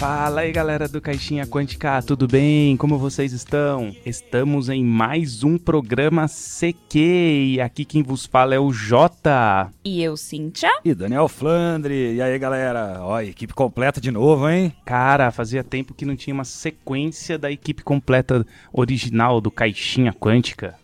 Fala aí galera do Caixinha Quântica, tudo bem? Como vocês estão? Estamos em mais um programa CQ e aqui quem vos fala é o Jota. E eu, Cíntia. E Daniel Flandre. E aí galera, ó, equipe completa de novo, hein? Cara, fazia tempo que não tinha uma sequência da equipe completa original do Caixinha Quântica.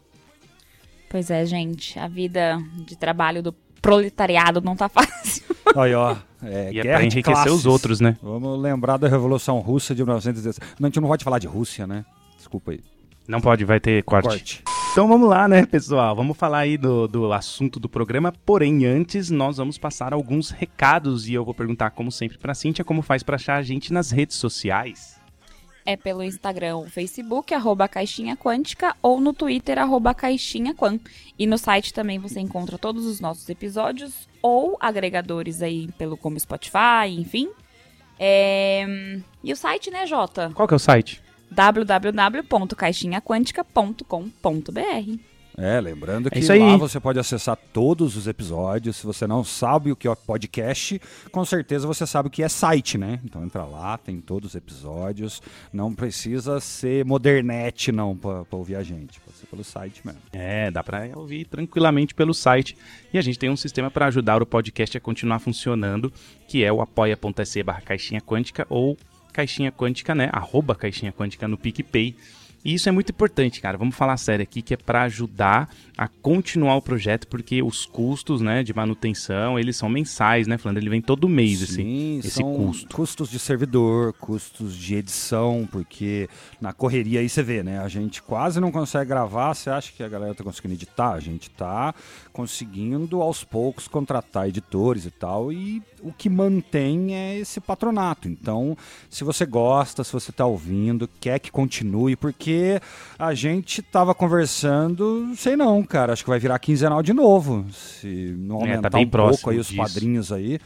Pois é, gente, a vida de trabalho do proletariado não tá fácil. Aí, ó. É, E é de enriquecer classes. os outros, né? Vamos lembrar da Revolução Russa de 1917. Não, a gente não pode falar de Rússia, né? Desculpa aí. Não pode, vai ter corte. Corte. Então vamos lá, né, pessoal? Vamos falar aí do, do assunto do programa. Porém, antes, nós vamos passar alguns recados e eu vou perguntar, como sempre, pra Cíntia como faz pra achar a gente nas redes sociais. É pelo Instagram, ou Facebook, arroba Caixinha Quântica, ou no Twitter, arroba Caixinha Quan. E no site também você encontra todos os nossos episódios, ou agregadores aí pelo como Spotify, enfim. É, E o site, né, Jota? Qual que é o site? www.caixinhaquântica.com.br É, lembrando que isso aí. lá você pode acessar todos os episódios. Se você não sabe o que é podcast, com certeza você sabe o que é site, né? Então entra lá, tem todos os episódios. Não precisa ser modernete, não, pra, pra ouvir a gente. Pode ser pelo site mesmo. É, dá pra ouvir tranquilamente pelo site. E a gente tem um sistema para ajudar o podcast a continuar funcionando, que é o apoia.se barra caixinha quântica ou caixinha quântica, né? Arroba caixinha quântica no PicPay. E isso é muito importante, cara. Vamos falar sério aqui, que é para ajudar a continuar o projeto, porque os custos, né, de manutenção, eles são mensais, né, Flandre? Ele vem todo mês, esse, Sim, esse são custo. custos de servidor, custos de edição, porque na correria aí você vê, né? A gente quase não consegue gravar. Você acha que a galera tá conseguindo editar? A gente tá conseguindo aos poucos contratar editores e tal. E o que mantém é esse patronato. Então, se você gosta, se você tá ouvindo, quer que continue, porque a gente tava conversando, sei não, cara. Acho que vai virar quinzenal de novo. Se não É, tá aumentar um pouco aí os disso. padrinhos aí.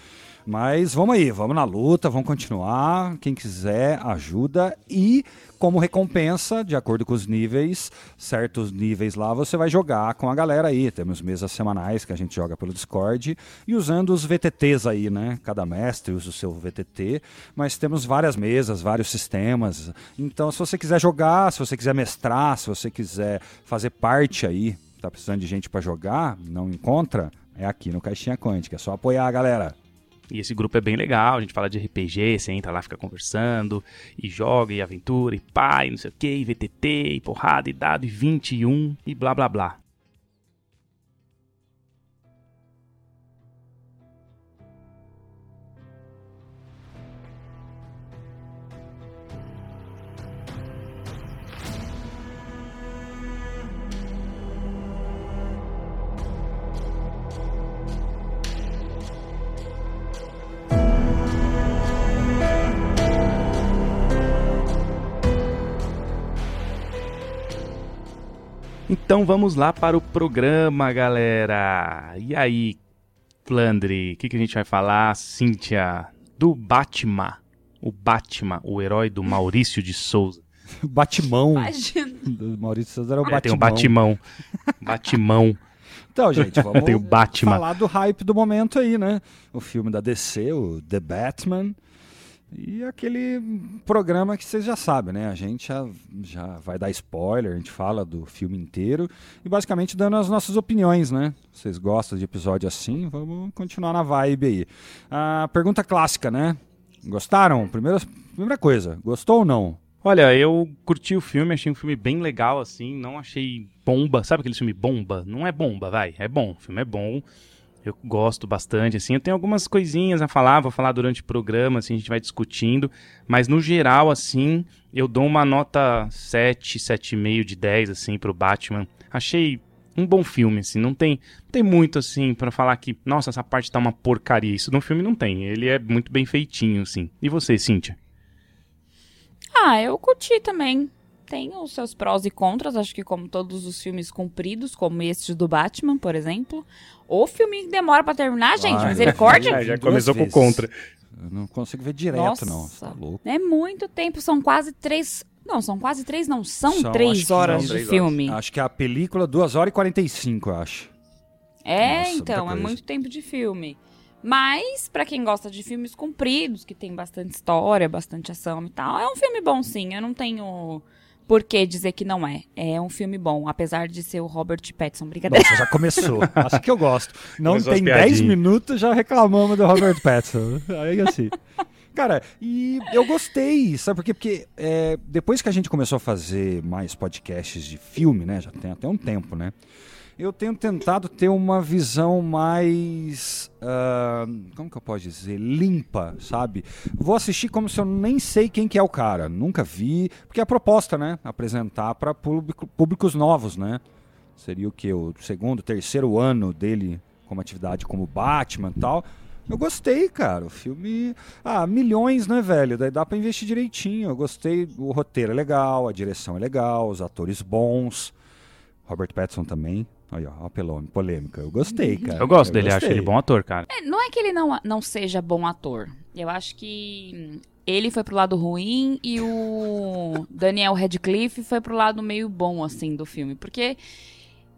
Mas vamos aí, vamos na luta, vamos continuar. Quem quiser, ajuda. E, como recompensa, de acordo com os níveis, certos níveis lá, você vai jogar com a galera aí. Temos mesas semanais que a gente joga pelo Discord. E usando os VTTs aí, né? Cada mestre usa o seu VTT. Mas temos várias mesas, vários sistemas. Então, se você quiser jogar, se você quiser mestrar, se você quiser fazer parte aí, tá precisando de gente para jogar, não encontra, é aqui no Caixinha Quântica. É só apoiar, galera. E esse grupo é bem legal, a gente fala de RPG, você entra lá, fica conversando, e joga, e aventura, e e não sei o que, e VTT, e porrada, e dado, e 21, e blá blá blá. Então vamos lá para o programa, galera. E aí, Flandre, o que, que a gente vai falar, Cíntia? Do Batman. O Batman, o herói do Maurício de Souza. Batimão. Imagina. Do Maurício Souza era o É, tem o Batimão. Batimão. Batimão. Então, gente, vamos Tem o Batman. falar do hype do momento aí, né? O filme da DC, o The Batman. E aquele programa que vocês já sabem, né? A gente já, já vai dar spoiler, a gente fala do filme inteiro e basicamente dando as nossas opiniões, né? Vocês gostam de episódio assim? Vamos continuar na vibe aí. A pergunta clássica, né? Gostaram? Primeira, primeira coisa, gostou ou não? Olha, eu curti o filme, achei um filme bem legal, assim, não achei bomba. Sabe aquele filme bomba? Não é bomba, vai, é bom, o filme é bom. Eu gosto bastante, assim, eu tenho algumas coisinhas a falar, vou falar durante o programa, assim, a gente vai discutindo, mas no geral, assim, eu dou uma nota 7, 7,5 de 10, assim, pro Batman. Achei um bom filme, assim, não tem, não tem muito, assim, pra falar que, nossa, essa parte tá uma porcaria, isso no filme não tem, ele é muito bem feitinho, assim. E você, Cíntia? Ah, eu curti também. Tem os seus prós e contras, acho que como todos os filmes compridos, como este do Batman, por exemplo. O filme que demora pra terminar, gente, Ai, misericórdia. Já Duas começou com contra. Eu não consigo ver direto, Nossa. não. Você tá louco. É muito tempo, são quase três. Não, são quase três, não, são, São, três horas são de três filme. Acho que a película 2 horas e 45, eu acho. É, Nossa, então, é muito tempo de filme. Mas, pra quem gosta de filmes compridos, que tem bastante história, bastante ação e tal, é um filme bom sim. Eu não tenho por que dizer que não é. É um filme bom, apesar de ser o Robert Pattinson. Brincadeira. Nossa, já começou. Acho que eu gosto. Não Começou tem as piadinhas. 10 minutos, já reclamamos do Robert Pattinson. Aí assim. Cara, e eu gostei, sabe por quê? Porque é, depois que a gente começou a fazer mais podcasts de filme, né? Já tem até um tempo, né? Eu tenho tentado ter uma visão mais. ah, como que eu posso dizer? Limpa, sabe? Vou assistir como se eu nem sei quem que é o cara. Nunca vi. Porque é a proposta, né? Apresentar para público, públicos novos, né? Seria o que? O segundo, terceiro ano dele como atividade como Batman e tal. Eu gostei, cara. O filme. Ah, milhões, né, velho? Daí dá pra investir direitinho. Eu gostei. O roteiro é legal, a direção é legal, os atores bons. Robert Pattinson também. Aí, ó, polêmica. Eu gostei, cara. Eu gosto dele, acho gostei. ele bom ator, cara. É, não é que ele não, não seja bom ator. Eu acho que ele foi pro lado ruim e o Daniel Radcliffe foi pro lado meio bom, assim, do filme. Porque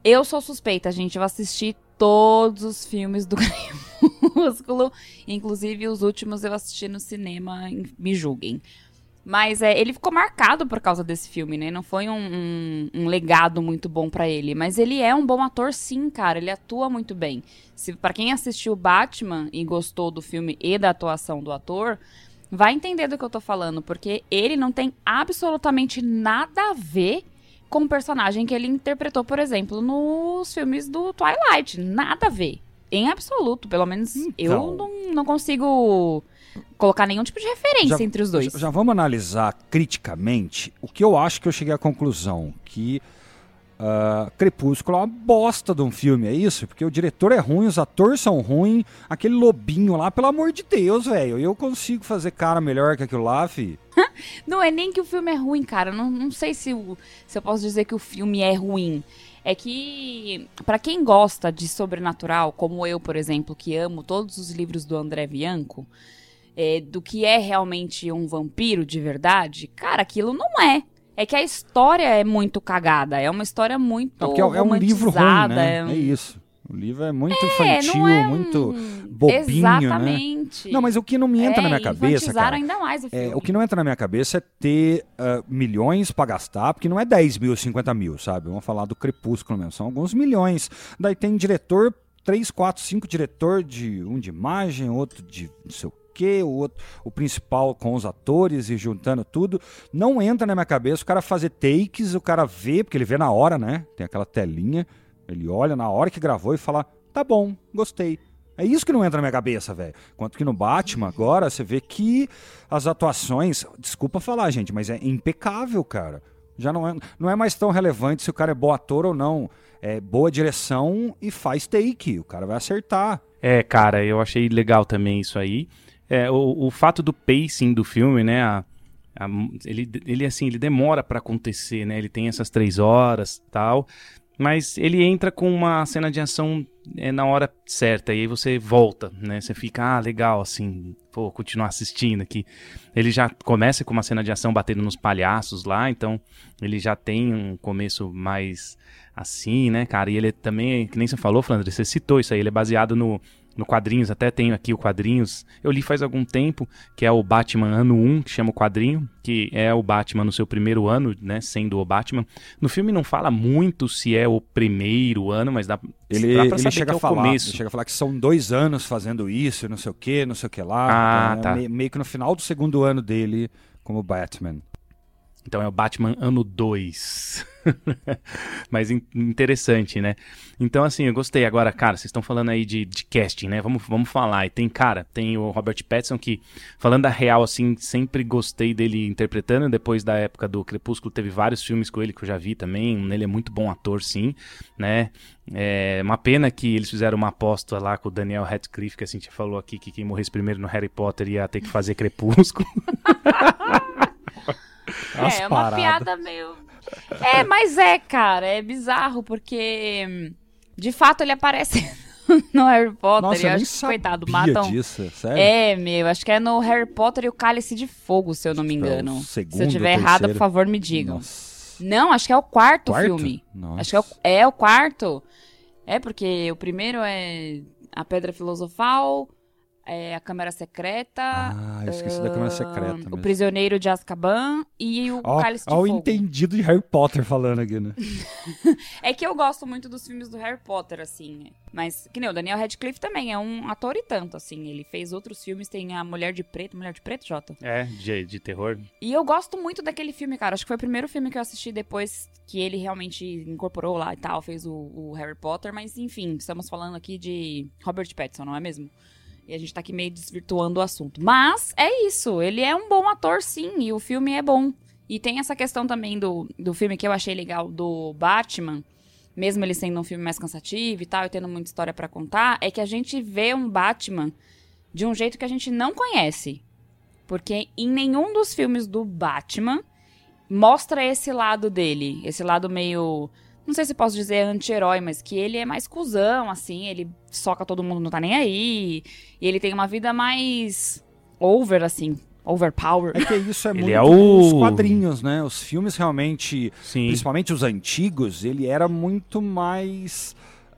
eu sou suspeita, gente. Eu assisti todos os filmes do Crepúsculo. Inclusive, os últimos eu assisti no cinema, em- me julguem. Mas é, ele ficou marcado por causa desse filme, né? Não foi um, um- um legado muito bom pra ele. Mas ele é um bom ator, sim, cara. Ele atua muito bem. Se para quem assistiu Batman e gostou do filme e da atuação do ator, vai entender do que eu tô falando, porque ele não tem absolutamente nada a ver com o personagem que ele interpretou, por exemplo, nos filmes do Twilight. Nada a ver. Em absoluto, pelo menos eu Então. não, não consigo colocar nenhum tipo de referência Já- entre os dois. Já, já vamos analisar criticamente o que eu acho que eu cheguei à conclusão. Que ah, Crepúsculo é uma bosta de um filme, é isso? Porque o diretor é ruim, os atores são ruins, aquele lobinho lá, pelo amor de Deus, velho. Eu consigo fazer cara melhor que aquilo lá, fi. Não é nem que o filme é ruim, cara. Não, não sei se, o- se eu posso dizer que o filme é ruim. É que, pra quem gosta de sobrenatural, como eu, por exemplo, que amo todos os livros do André Bianco, é, do que é realmente um vampiro de verdade, cara, aquilo não é. É que a história é muito cagada. É uma história muito. Porque é, é um livro ruim, né? é um- É isso. O livro é muito É, infantil, é um- muito bobinho, né? Exatamente. Não, mas o que não me entra é, na minha cabeça, cara, ainda mais o filme. É, o que não entra na minha cabeça é ter ah, milhões pra gastar, porque não é 10 mil, 50 mil, sabe? Vamos falar do Crepúsculo mesmo, são alguns milhões. Daí tem diretor, 3, 4, 5 diretor de um de imagem, outro de não sei o o, outro, o principal com os atores e juntando tudo. Não entra na minha cabeça o cara fazer takes, o cara vê, porque ele vê na hora, né? Tem aquela telinha, ele olha na hora que gravou e fala: tá bom, gostei. É isso que não entra na minha cabeça, velho. Quanto que no Batman, agora, você vê que as atuações. Desculpa falar, gente, mas é impecável, cara. Já não é, não é mais tão relevante se o cara é bom ator ou não. É boa direção e faz take. O cara vai acertar. É, cara, eu achei legal também isso aí. É, o, o fato do pacing do filme, né? a- a- ele, ele, assim, ele demora pra acontecer, né? Ele tem essas três horas tal. Mas ele entra com uma cena de ação é, na hora certa. E aí você volta, né? Você fica, ah, legal, assim, vou continuar assistindo aqui. Ele já começa com uma cena de ação batendo nos palhaços lá, então ele já tem um começo mais assim, né, cara? E ele também, que nem você falou, Flandre, você citou isso aí, ele é baseado no, no quadrinhos, até tenho aqui o quadrinhos. Eu li faz algum tempo, que é o Batman ano 1, que chama o quadrinho, que é o Batman no seu primeiro ano, né, sendo o Batman. No filme não fala muito se é o primeiro ano, mas dá, Ele, dá pra ele saber chega que é a falar, começo. ele chega a falar que são dois anos fazendo isso, não sei o que, não sei o que lá. Ah, Então, é tá. me- meio que no final do segundo ano dele como Batman. Então é o Batman ano 2. Mas in- interessante, né? Então, assim, eu gostei. Agora, cara, vocês estão falando aí de, de casting, né? Vamos, vamos falar. E tem, cara, tem o Robert Pattinson que, falando a real, assim, sempre gostei dele interpretando. Depois da época do Crepúsculo, teve vários filmes com ele que eu já vi também. Ele é muito bom ator, sim, né? É uma pena que eles fizeram uma aposta lá com o Daniel Radcliffe, que a gente falou aqui que quem morresse primeiro no Harry Potter ia ter que fazer Crepúsculo. As é, uma paradas. piada meio. É, mas é, cara, é bizarro, porque de fato ele aparece no Harry Potter. Nossa, eu acho que, coitado, matam. disso, sério. É, meu, acho que é no Harry Potter e o Cálice de Fogo, se eu não me Tipo, é engano. se segundo, eu tiver errado, por favor, me digam. Nossa. Não, acho que é o quarto, Quarto? filme. Nossa. Acho que é o, é o quarto. É, porque o primeiro é a Pedra Filosofal, é, A Câmara Secreta. Ah, eu esqueci da Câmara Secreta. O mesmo. Prisioneiro de Azkaban e o Ó, Cálice de ó o Fogo. entendido de Harry Potter falando aqui, né? É que eu gosto muito dos filmes do Harry Potter, assim. Mas, que nem o Daniel Radcliffe também é um ator e tanto, assim. Ele fez outros filmes, tem a Mulher de Preto, Mulher de Preto, Jota. É, de, de terror. E eu gosto muito daquele filme, cara. Acho que foi o primeiro filme que eu assisti depois que ele realmente incorporou lá e tal, fez o, o Harry Potter. Mas, enfim, estamos falando aqui de Robert Pattinson, não é mesmo? E a gente tá aqui meio desvirtuando o assunto. Mas é isso, ele é um bom ator, sim, e o filme é bom. E tem essa questão também do, do filme que eu achei legal do Batman, mesmo ele sendo um filme mais cansativo e tal, e tendo muita história pra contar, é que a gente vê um Batman de um jeito que a gente não conhece. Porque em nenhum dos filmes do Batman mostra esse lado dele, esse lado meio. Não sei se posso dizer anti-herói, mas que ele é mais cuzão, assim, ele soca todo mundo, não tá nem aí. E ele tem uma vida mais over, assim, overpower. É que isso é Ele muito é o- dos quadrinhos, né? Os filmes realmente, Sim. principalmente os antigos, ele era muito mais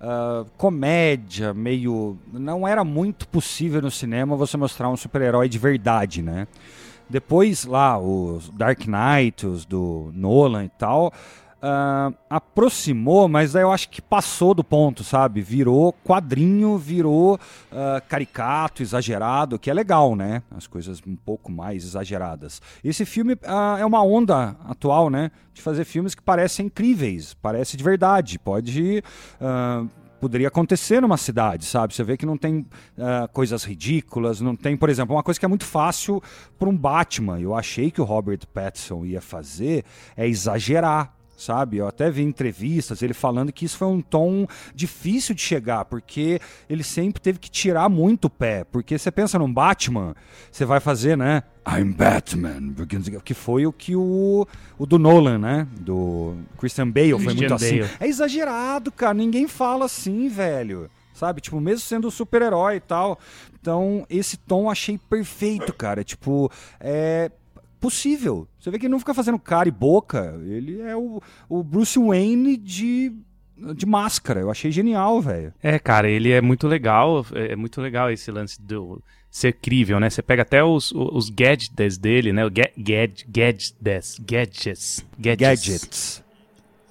ah, comédia, meio. Não era muito possível no cinema você mostrar um super-herói de verdade, né? Depois lá, os Dark Knight, os do Nolan e tal. Ah, aproximou, mas daí eu acho que passou do ponto, sabe? Virou quadrinho, virou ah, caricato, exagerado, que é legal, né? As coisas um pouco mais exageradas. Esse filme ah, é uma onda atual, né? De fazer filmes que parecem incríveis, parece de verdade, pode. Poderia acontecer numa cidade, sabe? Você vê que não tem ah, coisas ridículas, não tem, por exemplo, uma coisa que é muito fácil para um Batman. Eu achei que o Robert Pattinson ia fazer é exagerar sabe? Eu até vi entrevistas ele falando que isso foi um tom difícil de chegar, porque ele sempre teve que tirar muito o pé. Porque você pensa num Batman, você vai fazer, né? I'm Batman, que foi o que o, o do Nolan, né? Do Christian Bale foi Christian muito assim. Bale. É exagerado, cara. Ninguém fala assim, velho. Sabe? Tipo, mesmo sendo super-herói e tal. Então, esse tom eu achei perfeito, cara. Tipo, é possível. Você vê que ele não fica fazendo cara e boca. Ele é o, o Bruce Wayne de, de máscara. Eu achei genial, velho. É, cara, ele é muito legal. É é muito legal esse lance do ser crível, né? Você pega até os, os gadgets dele, né? O ga gad gadgets, gadgets, gadgets, Gadgets.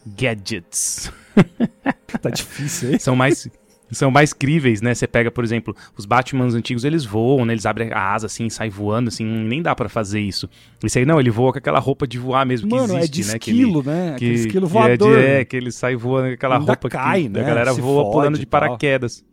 gadgets. Tá difícil aí. são mais são mais críveis, né? Você pega, por exemplo, os Batmans antigos, eles voam, né? Eles abrem a asa assim, sai voando assim, nem dá pra fazer isso. Esse aí não, ele voa com aquela roupa de voar mesmo que Mano, existe, é de né? Que ele- esquilo, né? Aquele esquilo que é de- voador. É, que ele sai voando com aquela Ainda roupa cai, que né? a galera Se voa pulando de paraquedas.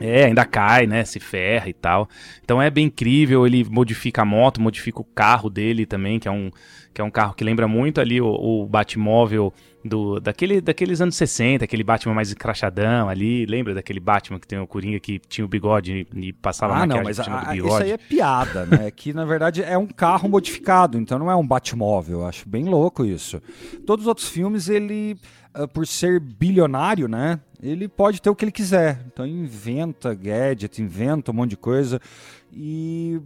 É, ainda cai, né? Se ferra e tal. Então é bem incrível. Ele modifica a moto, modifica o carro dele também, que é um, que é um carro que lembra muito ali o, o Batmóvel do, daquele, daqueles anos 60, aquele Batman mais crachadão ali. Lembra daquele Batman que tem o Coringa que tinha o bigode e passava Ah, não, mas a- isso aí é piada, né? que na verdade é um carro modificado, então não é um Batmóvel. Acho bem louco isso. Todos os outros filmes, ele, ah, por ser bilionário, né? Ele pode ter o que ele quiser. Então inventa gadget, inventa um monte de coisa. E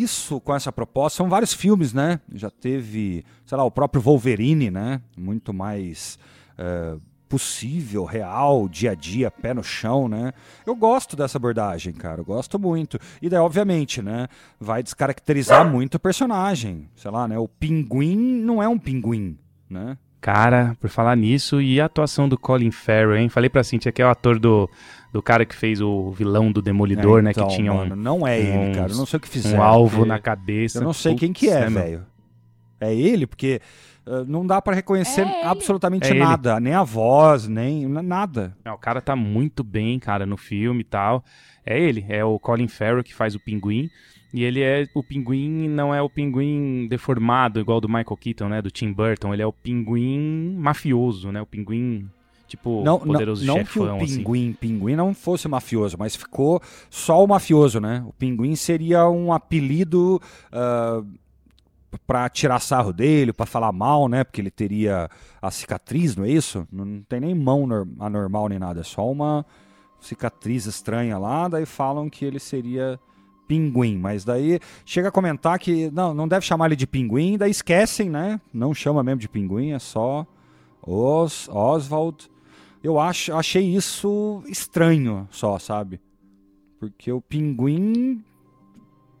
isso com essa proposta, são vários filmes, né? Já teve, sei lá, o próprio Wolverine, né? Muito mais. eh, possível, real, dia a dia, pé no chão, né? Eu gosto dessa abordagem, cara, eu gosto muito. E daí, obviamente, né, vai descaracterizar muito o personagem. Sei lá, né, o pinguim não é um pinguim, né? Cara, por falar nisso, e a atuação do Colin Farrell, hein? Falei pra Cintia que é o ator do, do cara que fez o vilão do Demolidor, É, né? então, Que tinha mano, um, não é ele, um- cara, eu não sei o que fizeram. um alvo porque na cabeça. Eu não sei quem que é, né, velho. É ele, porque ah, não dá pra reconhecer É ele. absolutamente É ele. nada, nem a voz, nem nada. Não, o cara tá muito bem, cara, no filme e tal. É ele, é o Colin Farrell que faz o pinguim. E ele é. O pinguim não é o pinguim deformado, igual do Michael Keaton, né? Do Tim Burton. Ele é o pinguim mafioso, né? O pinguim, tipo, Não, poderoso não, não que chefão, o assim. pinguim, pinguim não fosse mafioso, mas ficou só o mafioso, né? O pinguim seria um apelido ah, pra tirar sarro dele, pra falar mal, né? Porque ele teria a cicatriz, não é isso? Não tem nem mão nor- anormal nem nada, é só uma cicatriz estranha lá, daí falam que ele seria pinguim, mas daí chega a comentar que não, não deve chamar ele de pinguim, daí esquecem, né? Não chama mesmo de pinguim, é só Os, Oswald. Eu acho, achei isso estranho só, sabe? Porque o pinguim.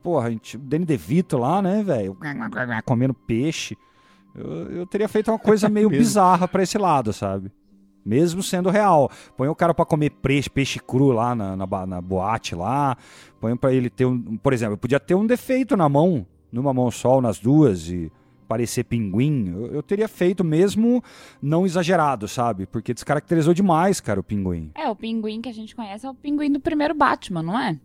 Porra, a gente, o Danny DeVito lá, né, velho? Comendo peixe. Eu, eu teria feito uma coisa meio bizarra pra esse lado, sabe? Mesmo sendo real. Põe o cara pra comer peixe, peixe cru lá na, na, na boate lá. Põe pra ele ter um. Por exemplo, podia ter um defeito na mão, numa mão só nas duas, e parecer pinguim. Eu, eu teria feito mesmo não exagerado, sabe? Porque descaracterizou demais, cara, o pinguim. É, o pinguim que a gente conhece é o pinguim do primeiro Batman, não é?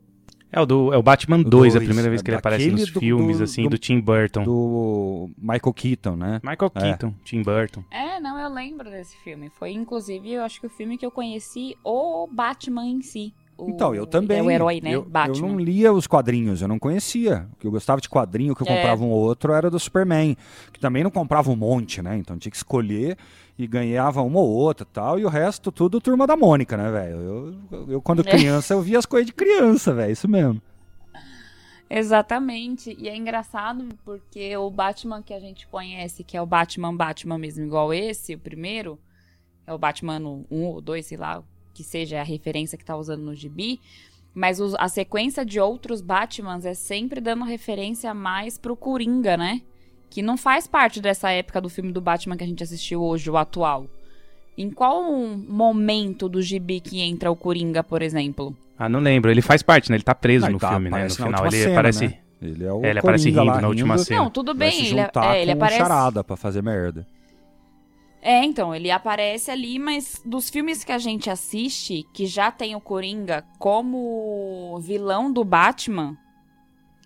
É o, do, é o Batman 2, dois, a primeira vez é que ele aparece nos do- filmes, do- assim, do- do, Tim Burton. Do Michael Keaton, né? Michael É. Keaton, Tim Burton. É, não, eu lembro desse filme. Foi, inclusive, eu acho que o filme que eu conheci o Batman em si. O- Então, eu também. É o herói, né? Eu, Batman. eu não lia os quadrinhos, eu não conhecia. O que eu gostava de quadrinho, que eu É. comprava um ou outro, era do Superman. Que também não comprava um monte, né? Então tinha que escolher e ganhava uma ou outra e tal. E o resto, tudo turma da Mônica, né, velho? Eu, eu, eu, quando É. criança, eu via as coisas de criança, velho. Isso mesmo. Exatamente. E é engraçado porque o Batman que a gente conhece, que é o Batman Batman mesmo, igual esse, o primeiro, é o Batman 1 ou 2, sei lá, que seja a referência que tá usando no gibi. Mas os- a sequência de outros Batmans é sempre dando referência mais pro Coringa, né? Que não faz parte dessa época do filme do Batman que a gente assistiu hoje, o atual. Em qual momento do gibi que entra o Coringa, por exemplo? Ah, não lembro. Ele faz parte, né? Ele tá preso Não, no tá, filme, né? No aparece na final. Ele cena, aparece. né? Ele é o É, ele aparece Coringa rindo lá, na última cena. Não, tudo Vai bem, se ele, juntar é, ele aparece. charada pra fazer merda. É, então, ele aparece ali, mas dos filmes que a gente assiste, que já tem o Coringa como vilão do Batman,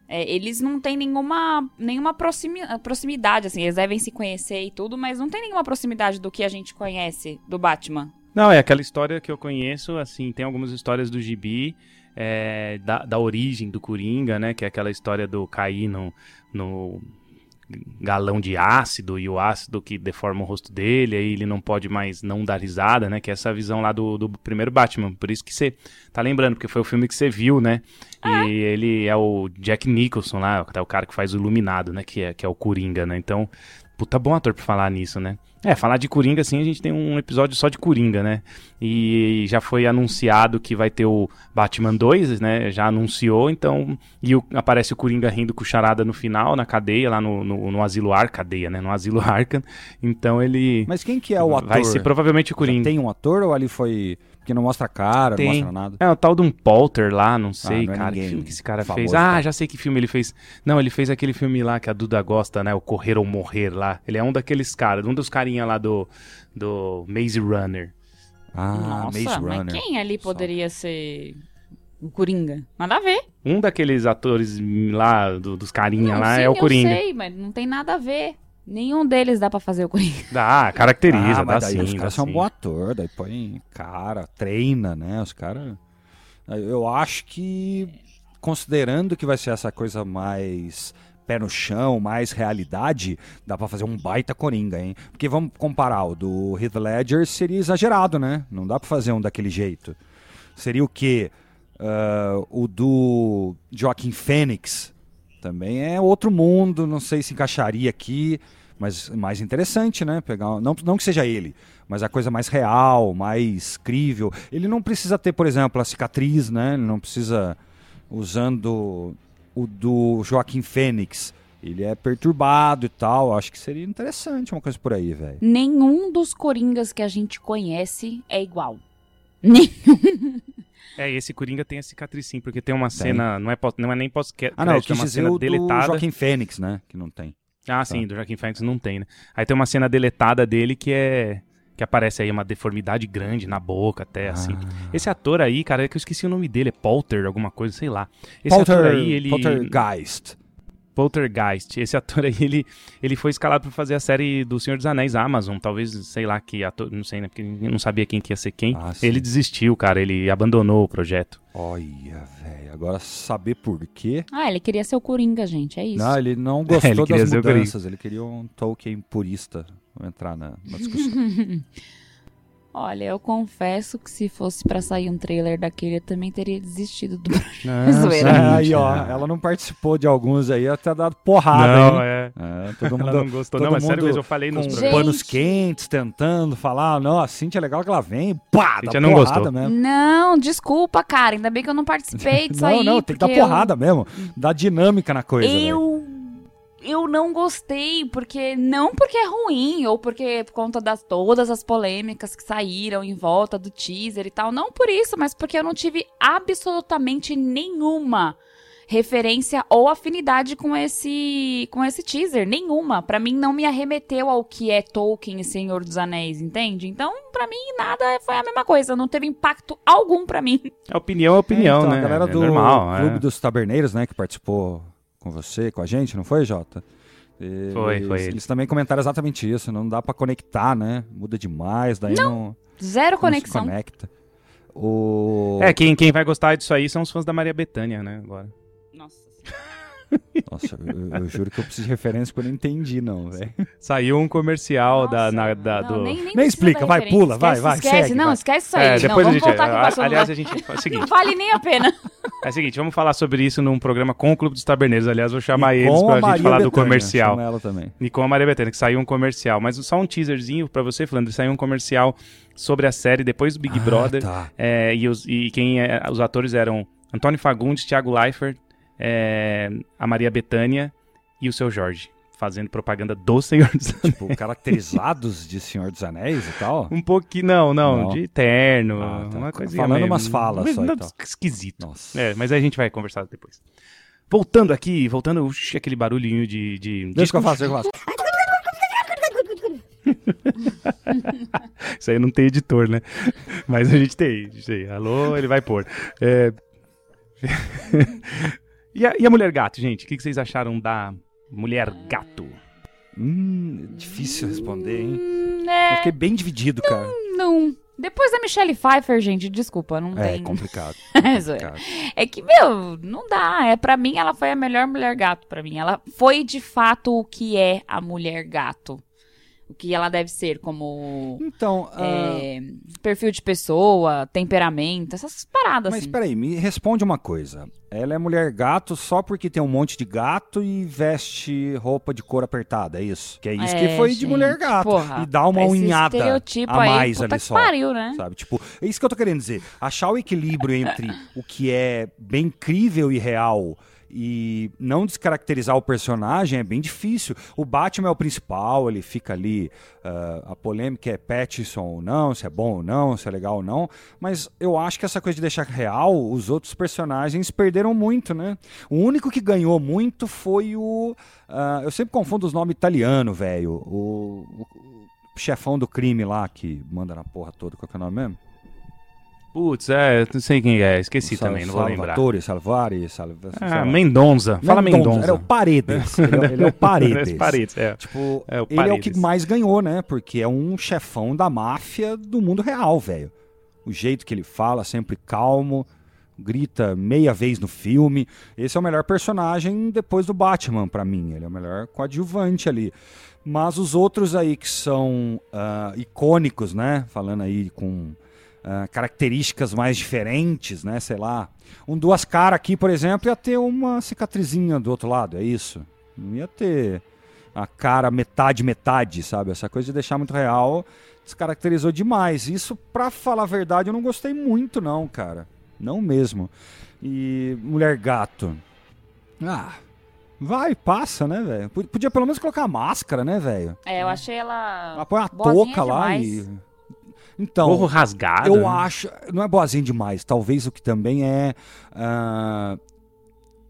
é, eles não têm nenhuma, nenhuma proximi- proximidade, assim, eles devem se conhecer e tudo, mas não tem nenhuma proximidade do que a gente conhece do Batman. Não, é aquela história que eu conheço, assim, tem algumas histórias do Gibi, é, da, da origem do Coringa, né? Que é aquela história do cair no, no galão de ácido e o ácido que deforma o rosto dele, aí ele não pode mais não dar risada, né? Que é essa visão lá do, do primeiro Batman. Por isso que você tá lembrando, porque foi o filme que você viu, né? E ele é o Jack Nicholson lá, é o cara que faz o Iluminado, né? Que é, que é o Coringa, né? Então, puta bom ator pra falar nisso, né? É, falar de Coringa, assim, a gente tem um episódio só de Coringa, né? E já foi anunciado que vai ter o Batman 2, né? Já anunciou, então. E o- aparece o Coringa rindo com charada no final, na cadeia, lá no, no, no Asilo Ar, cadeia, né? No Asilo Arkham. Então ele. Mas quem que é o ator? Vai ser provavelmente o Já Coringa. Tem um ator ou ali foi... Porque não mostra a cara, Tem. não mostra nada? É, o tal de um Polter lá, não sei, não é cara. que filme que esse cara famoso, fez? tá? Ah, já sei que filme ele fez. Não, ele fez aquele filme lá que a Duda gosta, né? O Correr ou Morrer lá. Ele é um daqueles caras, um dos carinha lá do, do Maze Runner. Ah, Nossa, Maze mas Runner. quem ali poderia ser o Coringa? Nada a ver. Um daqueles atores lá, do- dos carinha Não, lá, sim, é o Coringa. Eu sei, mas não tem nada a ver. Nenhum deles dá pra fazer o Coringa. Dá, caracteriza, ah, dá mas daí sim, os caras são sim. bom ator, daí põe cara, treina, né? Os caras. Eu acho que, considerando que vai ser essa coisa mais pé no chão, mais realidade, dá pra fazer um baita coringa, hein? Porque vamos comparar, o do Heath Ledger seria exagerado, né? Não dá pra fazer um daquele jeito. Seria o quê? Ah, o do Joaquim Fênix também é outro mundo, não sei se encaixaria aqui, mas mais interessante, né? Pegar, não, não que seja ele, mas a coisa mais real, mais crível. Ele não precisa ter, por exemplo, a cicatriz, né? Ele não precisa usando o do Joaquim Fênix. Ele é perturbado e tal. Acho que seria interessante uma coisa por aí, velho. Nenhum dos Coringas que a gente conhece é igual. Nem. É, esse Coringa tem a cicatriz sim, porque tem uma cena, não é, não é nem pós-crédito, Ah, não, é uma cena o do deletada. Joaquim Fênix, né? Que não tem. Ah, sim, do Joaquim Phoenix não tem, né? Aí tem uma cena deletada dele que é que aparece aí uma deformidade grande na boca até assim. Ah. Esse ator aí, cara, é que eu esqueci o nome dele, é Polter, alguma coisa, sei lá. Esse ator aí, ele Poltergeist. Poltergeist. Esse ator aí, ele, ele foi escalado pra fazer a série do Senhor dos Anéis Amazon. Talvez, sei lá, que ator, não sei, né? Porque não sabia quem que ia ser quem. Ah, ele desistiu, cara, ele abandonou o projeto. Olha, velho. Agora saber por quê. Ah, ele queria ser o Coringa, gente. É isso. Não, ele não gostou Ele queria das mudanças. Ele queria um Tolkien purista. Vou entrar na, na discussão. Olha, eu confesso que se fosse pra sair um trailer daquele, eu também teria desistido do. Não, Zoeira. É, aí, ó. Ela não participou de alguns aí, até dado porrada. Não, hein? é. É, todo Ela mundo, não gostou, todo não, mas sério mundo mesmo, eu falei nos com panos quentes, tentando falar, não, a Cintia é legal que ela vem, pá, dá Cintia não porrada gostou. mesmo. Não, desculpa, cara. Ainda bem que eu não participei disso não, aí. não, tem que dar porque eu- porrada mesmo, dá dinâmica na coisa. Eu eu não gostei, porque não porque é ruim ou porque por conta das todas as polêmicas que saíram em volta do teaser e tal, não por isso, mas porque eu não tive absolutamente nenhuma referência ou afinidade com esse com esse teaser, nenhuma. Pra mim não me arremeteu ao que é Tolkien e Senhor dos Anéis, entende? Então, pra mim nada foi a mesma coisa, não teve impacto algum pra mim. A opinião é opinião, então, né? A galera é do normal, Clube é. dos Taberneiros, né, que participou com você, com a gente, não foi, Jota? Eles, Foi, foi Eles eles. também comentaram exatamente isso. Não dá pra conectar, né? Muda demais, daí não, Zero não se conexão. conecta. O... É, quem, quem vai gostar disso aí são os fãs da Maria Bethânia, né? Agora. Nossa. Eu, eu juro que eu preciso de referência que eu não entendi, não, velho. Saiu um comercial da, Nossa, na- da- não, do. nem, nem Nem explica, da vai, pula, vai, Esquece, vai, Esquece, segue, não, vai. esquece isso aí. É, não, depois a vamos gente. voltar aqui a- aliás, a gente. É o seguinte. Não vale nem a pena. É o seguinte, vamos falar sobre isso num programa com o Clube dos Taberneiros. Aliás, vou chamar E eles pra a gente Maria falar do Bethânia, comercial. chama ela também. E com a Maria Bethânia, que saiu um comercial. Mas só um teaserzinho pra você, Flandre. Saiu um comercial sobre a série depois do Big Ah, Brother. tá. É, e, os, e quem é- os atores eram Antônio Fagundes, Thiago Leifert, é, a Maria Bethânia e o seu Jorge, fazendo propaganda do Senhor dos Anéis. Tipo, caracterizados de Senhor dos Anéis e tal. Um pouquinho, não, não, Não. de terno, Ah, tá. uma coisa Falando umas falas só e tal. Esquisito. Nossa. É, mas aí a gente vai conversar depois. Voltando aqui, voltando, uxi, aquele barulhinho de... de Deixa que eu faço, deixa que eu faço. Isso aí não tem editor, né? Mas a gente tem. a gente tem. Alô, ele vai pôr. É... e, a, e a Mulher Gato, gente? O que, que vocês acharam da Mulher Gato? Hum, difícil responder, hein? Hum, Eu é, fiquei bem dividido, cara. não. Depois da Michelle Pfeiffer, gente, desculpa, não É, tem. complicado. É, zoeira. complicado. É que, meu, não dá. É, pra mim, ela foi a melhor mulher gato pra mim. Ela foi, de fato, o que é a mulher gato. Que ela deve ser, como Então, é, perfil de pessoa, temperamento, essas paradas, mas assim. peraí, me responde uma coisa. Ela é mulher gato só porque tem um monte de gato e veste roupa de cor apertada, é isso? Que é isso que É, foi de gente, mulher gato. porra, e dá uma unhada a mais ali que só. pariu, né? Sabe? Tipo, é isso que eu tô querendo dizer. Achar o equilíbrio entre o que é bem crível e real e não descaracterizar o personagem é bem difícil. O Batman é o principal, ele fica ali. ah, a polêmica é Pattinson ou não, se é bom ou não, se é legal ou não. Mas eu acho que essa coisa de deixar real, os outros personagens perderam muito, né? O único que ganhou muito foi o. ah, eu sempre confundo os nomes italiano, velho. O, o- o chefão do crime lá que manda na porra toda, qual que é o nome mesmo? Putz, é, não sei quem é, esqueci Sal- também, não vou lembrar. Salvatore, Salvari, Salva, sei Ah, lá. Mendonça. Fala Mendonça. Era o Paredes. ele, é- ele é o Paredes. Paredes, é. Tipo, É, ele é o Paredes. que mais ganhou, né? Porque é um chefão da máfia do mundo real, velho. O jeito que ele fala, sempre calmo, grita meia vez no filme. Esse é o melhor personagem depois do Batman, pra mim. Ele é o melhor coadjuvante ali. Mas os outros aí que são ah, icônicos, né? Falando aí com ah, características mais diferentes, né? Sei lá. Um duas caras aqui, por exemplo, ia ter uma cicatrizinha do outro lado, é isso. Não ia ter a cara metade, metade, sabe? Essa coisa de deixar muito real descaracterizou demais. Isso, pra falar a verdade, eu não gostei muito, não, cara. Não mesmo. E Mulher Gato. Ah, vai, passa, né, velho? Podia pelo menos colocar a máscara, né, velho? É, eu achei ela. Ela põe a touca lá demais. e. Então. Rasgado. Eu né? acho. Não é boazinha demais. Talvez o que também é. ah,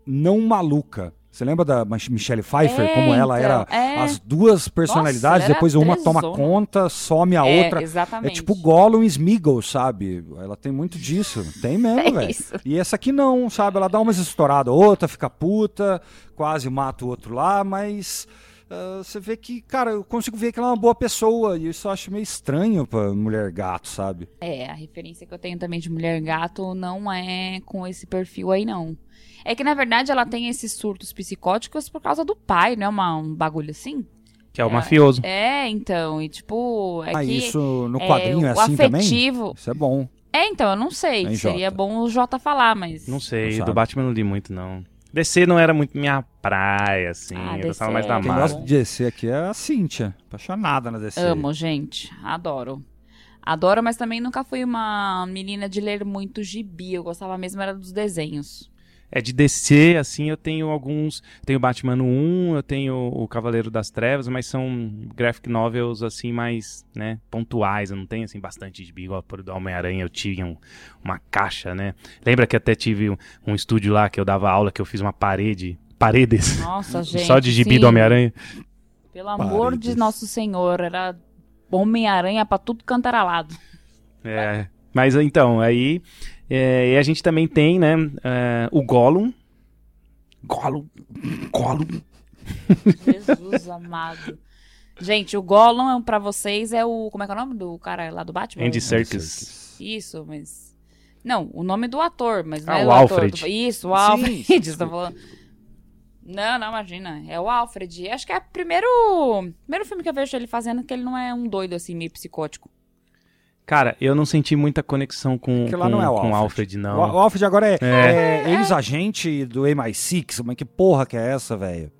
não maluca. Você lembra da Mich- Michelle Pfeiffer? É, como ela então, era é. as duas personalidades, era depois uma toma trezona. conta, some a É, outra. É Exatamente. tipo Gollum e Smeagol, sabe? Ela tem muito disso. Tem mesmo, É velho. E essa aqui não, sabe? Ela dá umas estouradas, outra fica puta, quase mata o outro lá, mas ah, você vê que, cara, eu consigo ver que ela é uma boa pessoa. E isso eu acho meio estranho pra mulher gato, sabe? É, a referência que eu tenho também de mulher gato não é com esse perfil aí, não. É que, na verdade, ela tem esses surtos psicóticos por causa do pai, não é uma- um bagulho assim? Que é o mafioso. É, então, e tipo, é ah, que isso no é, quadrinho é, o assim também? afetivo... Isso é bom. É, então, eu não sei. Seria bom o Jota falar, mas... Não sei, Não do. Batman não li muito, não. DC não era muito minha praia, assim. Ah, eu gostava mais da Quem. Marvel. gosta de DC aqui é a Cíntia. Apaixonada na DC. Amo, gente. Adoro. Adoro, mas também nunca fui uma menina de ler muito gibi. Eu gostava mesmo era dos desenhos. É de DC, assim, eu tenho alguns. Tenho Batman no 1, eu tenho o Cavaleiro das Trevas, mas são graphic novels, assim, mais, né, pontuais. Eu não tenho, assim, bastante de igual por do Homem-Aranha, eu tinha um- uma caixa, né? Lembra que até tive um, um estúdio lá que eu dava aula, que eu fiz uma parede, paredes, Nossa, gente. só de gibi sim. do Homem-Aranha? Pelo amor de Paredes. Nosso Senhor. Era Homem-Aranha pra tudo canto era lado. É. Mas então, aí. é, e a gente também tem, né, é, o Gollum. Gollum. Gollum. Jesus amado. Gente, o Gollum é- pra vocês é o. Como é que é o nome do cara lá do Batman? Andy Serkis. Isso, mas. Não, o nome do ator, mas não Ah, é o do ator. Alfred. Tô- Isso, o Alfred. sim, Você tá falando. Não, não, imagina. É o Alfred. Acho que é o primeiro, primeiro filme que eu vejo ele fazendo que ele não é um doido assim, meio psicótico. Cara, eu não senti muita conexão com, Porque com, lá não é o com Alfred. Alfred, não. o Alfred agora é, É. é ex-agente do MI6. Mas que porra que é essa, velho?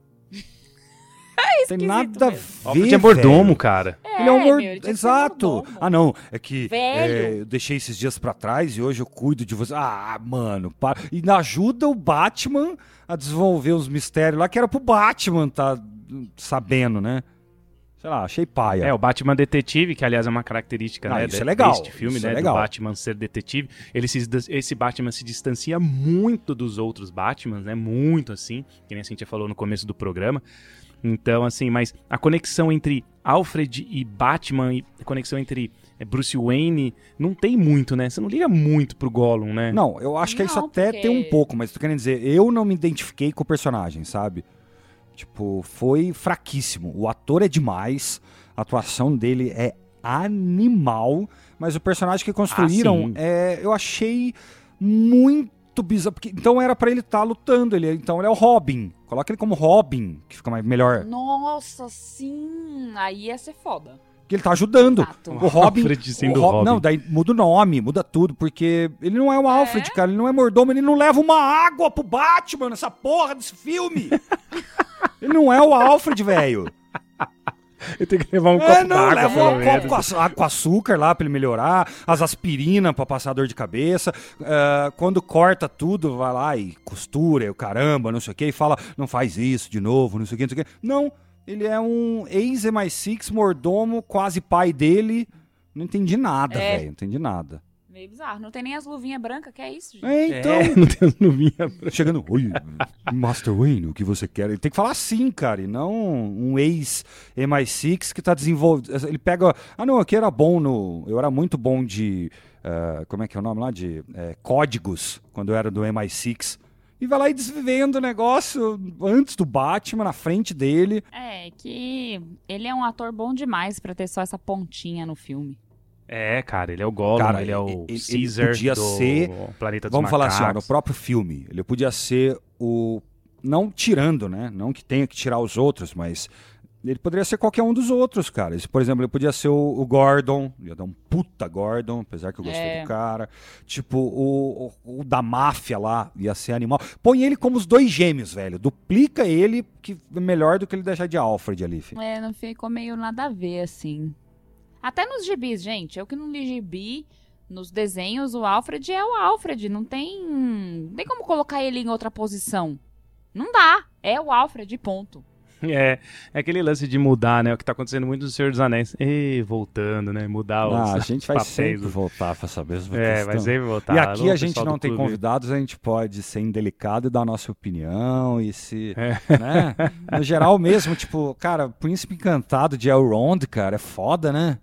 Tem nada a ver. Alfred é mordomo, cara. Ele é um mor... meu, ele tinha que ser Exato. mordomo. Ah, não. É que é, eu deixei esses dias pra trás e hoje eu cuido de você. Ah, mano. Para. E ajuda o Batman a desenvolver os mistérios lá que era pro Batman tá sabendo, né? Sei lá, achei paia. É, o Batman detetive, que aliás é uma característica Ah, né, isso de- é legal, deste filme, isso é né? legal. Do Batman ser detetive. Ele se, esse Batman se distancia muito dos outros Batmans, né? Muito assim, que nem a gente falou no começo do programa. Então, assim, mas a conexão entre Alfred e Batman e a conexão entre eh, Bruce Wayne não tem muito, né? Você não liga muito pro Gollum, né? Não, eu acho que isso Não, até porque- tem um pouco, mas tô querendo dizer, eu não me identifiquei com o personagem, sabe? Tipo, foi fraquíssimo. O ator é demais, a atuação dele é animal, mas o personagem que construíram, sim. é, eu achei muito bizarro. Porque, então era pra ele estar lutando, ele, então ele é o Robin. Coloca ele como Robin, que fica mais, melhor. Nossa, sim. Aí ia ser foda. Que ele tá ajudando. Exato. O Robin. Alfred sendo o Rob- Robin. Não, daí muda o nome, muda tudo, porque ele não é o Alfred, cara, ele não é mordomo, ele não leva uma água pro Batman nessa porra desse filme. ele não é o Alfred, velho. Eu tenho que levar um É, copo não, d'água, leva um menos. copo com, água com açúcar lá pra ele melhorar, as aspirinas pra passar dor de cabeça. ah, quando corta tudo, vai lá e costura, e o caramba, não sei o que, e fala, não faz isso de novo, não sei o que, não sei o que. Não, ele é um ex-MI6 mordomo, quase pai dele. Não entendi nada, É. velho, não entendi nada. Meio bizarro. Não tem nem as luvinhas brancas, que é isso, gente? É, então. É, não tem nuvinha. Chegando, oi, Master Wayne, o que você quer? Ele tem que falar assim, cara, e não um ex-MI6 que tá desenvolvendo. Ele pega. Ah, não, aqui era bom no. Eu era muito bom de. ah, como é que é o nome lá? De eh, códigos, quando eu era do MI6. E vai lá e desvivendo o negócio antes do Batman, na frente dele. É, que ele é um ator bom demais pra ter só essa pontinha no filme. É, cara, ele é o Gollum, Cara, ele é o ele- ele Caesar podia do ser- Planeta dos Vamos falar assim, ó, no Macacos. próprio filme, ele podia ser o. Não tirando, né? Não que tenha que tirar os outros, mas. Ele poderia ser qualquer um dos outros, cara. Por exemplo, ele podia ser o, o Gordon, ia dar um puta Gordon, apesar que eu gostei É. do cara. Tipo, o, o, o da máfia lá, ia ser animal. Põe ele como os dois gêmeos, velho. Duplica ele, que é melhor do que ele deixar de Alfred ali, filho. É, não ficou meio nada a ver, assim. Até nos gibis, gente. Eu que não li gibi, nos desenhos, o Alfred é o Alfred. Não tem. Não tem como colocar ele em outra posição. Não dá. É o Alfred, ponto. É, é aquele lance de mudar, né? O que tá acontecendo muito no Senhor dos Anéis. E voltando, né? Mudar os Ah, a gente vai papéis. sempre voltar pra essa mesma É, questão. vai sempre voltar. E aqui Alô, a gente não tem clube. convidados, a gente pode ser indelicado e dar a nossa opinião e se, É. né? No geral mesmo, tipo, cara, Príncipe Encantado de Elrond, cara, é foda, né?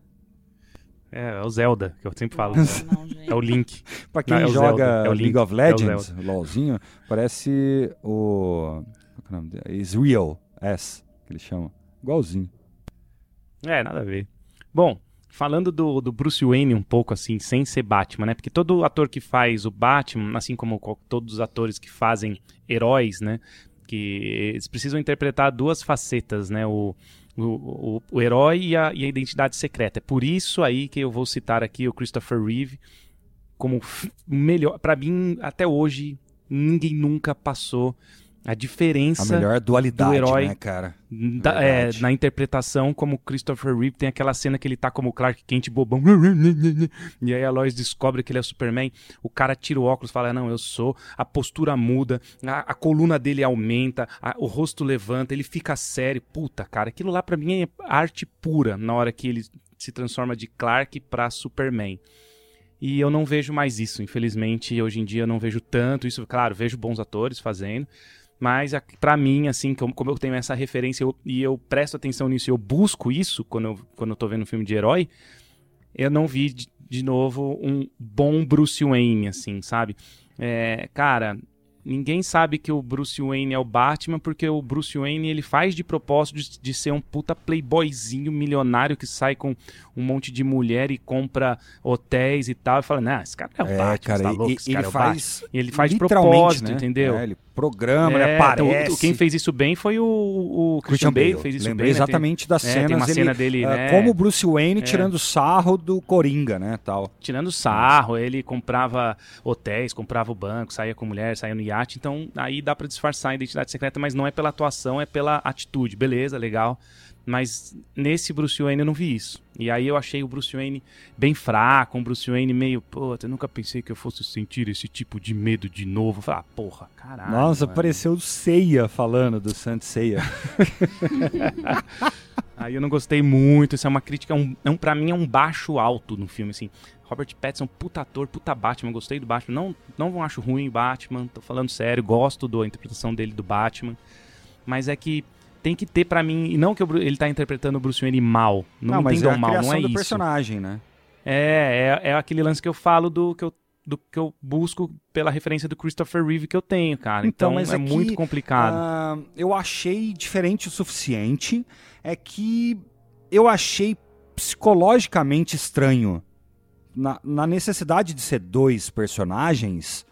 É, é o Zelda, que eu sempre falo. Não, não, gente. É o Link. Pra quem Não, é o joga Zelda, é o League Link, of é o Legends, LOLzinho, parece o... Qual que é o nome dele? Israel S, que eles chamam. Igualzinho. É, nada a ver. Bom, falando do, do Bruce Wayne um pouco assim, sem ser Batman, né? Porque todo ator que faz o Batman, assim como todos os atores que fazem heróis, né? Que eles precisam interpretar duas facetas, né? O, o, o, o herói e a, e a identidade secreta. É por isso aí que eu vou citar aqui o Christopher Reeve como melhor. Pra mim, até hoje, ninguém nunca passou a diferença A melhor dualidade, do herói né, cara? da- é, na interpretação como Christopher Reeve tem aquela cena que ele tá como Clark Kent bobão e aí a Lois descobre que ele é Superman o cara tira o óculos fala não eu sou a postura muda a, a coluna dele aumenta a- o rosto levanta ele fica sério puta cara aquilo lá pra mim é arte pura na hora que ele se transforma de Clark pra Superman e eu não vejo mais isso, infelizmente. Hoje em dia eu não vejo tanto isso. Claro, vejo bons atores fazendo. Mas a- pra mim, assim, como, eu tenho essa referência eu- e eu presto atenção nisso e eu busco isso quando eu, quando eu tô vendo um filme de herói, eu não vi de, de novo um bom Bruce Wayne, assim, sabe? É, cara, ninguém sabe que o Bruce Wayne é o Batman porque o Bruce Wayne ele faz de propósito de, de ser um puta playboyzinho milionário que sai com um monte de mulher e compra hotéis e tal. E fala, não, esse cara é o É, Batman, cara, tá louco, e- esse ele cara é o Batman. faz E ele faz de propósito, né? entendeu? É, ele programa, ele É, aparece. então, quem fez isso bem foi o, o Christian, Bale, fez isso Lembrei bem. né? exatamente das Tem- é, cenas tem uma ele, cena dele, ah, né? como Bruce Wayne É. tirando sarro do Coringa, né, tal. tirando sarro, ele comprava hotéis, comprava o banco, saía com mulher, saía no iate, então aí dá pra disfarçar a identidade secreta, mas não é pela atuação, é pela atitude. Beleza, legal. Mas nesse Bruce Wayne eu não vi isso. E aí eu achei o Bruce Wayne bem fraco, um Bruce Wayne meio, pô, eu nunca pensei que eu fosse sentir esse tipo de medo de novo. Eu falei, ah, porra, caralho. Nossa, mano. pareceu o Seiya falando do Santo Seiya. Aí eu não gostei muito, isso é uma crítica, é um, é um, pra mim é um baixo alto no filme, assim. Robert Pattinson, puta ator, puta Batman, gostei do Batman, não, não acho ruim o Batman, tô falando sério, gosto da interpretação dele do Batman, mas é que tem que ter pra mim, e não que ele tá interpretando o Bruce Wayne mal, não, Não, é entendam a mal, não é do isso. personagem, né? É, é, é aquele lance que eu falo do que eu, do que eu busco pela referência do Christopher Reeve que eu tenho, cara, Então, então, mas é, é que, muito complicado. Ah, eu achei diferente o suficiente. É que eu achei psicologicamente estranho. Na, na necessidade de ser dois personagens,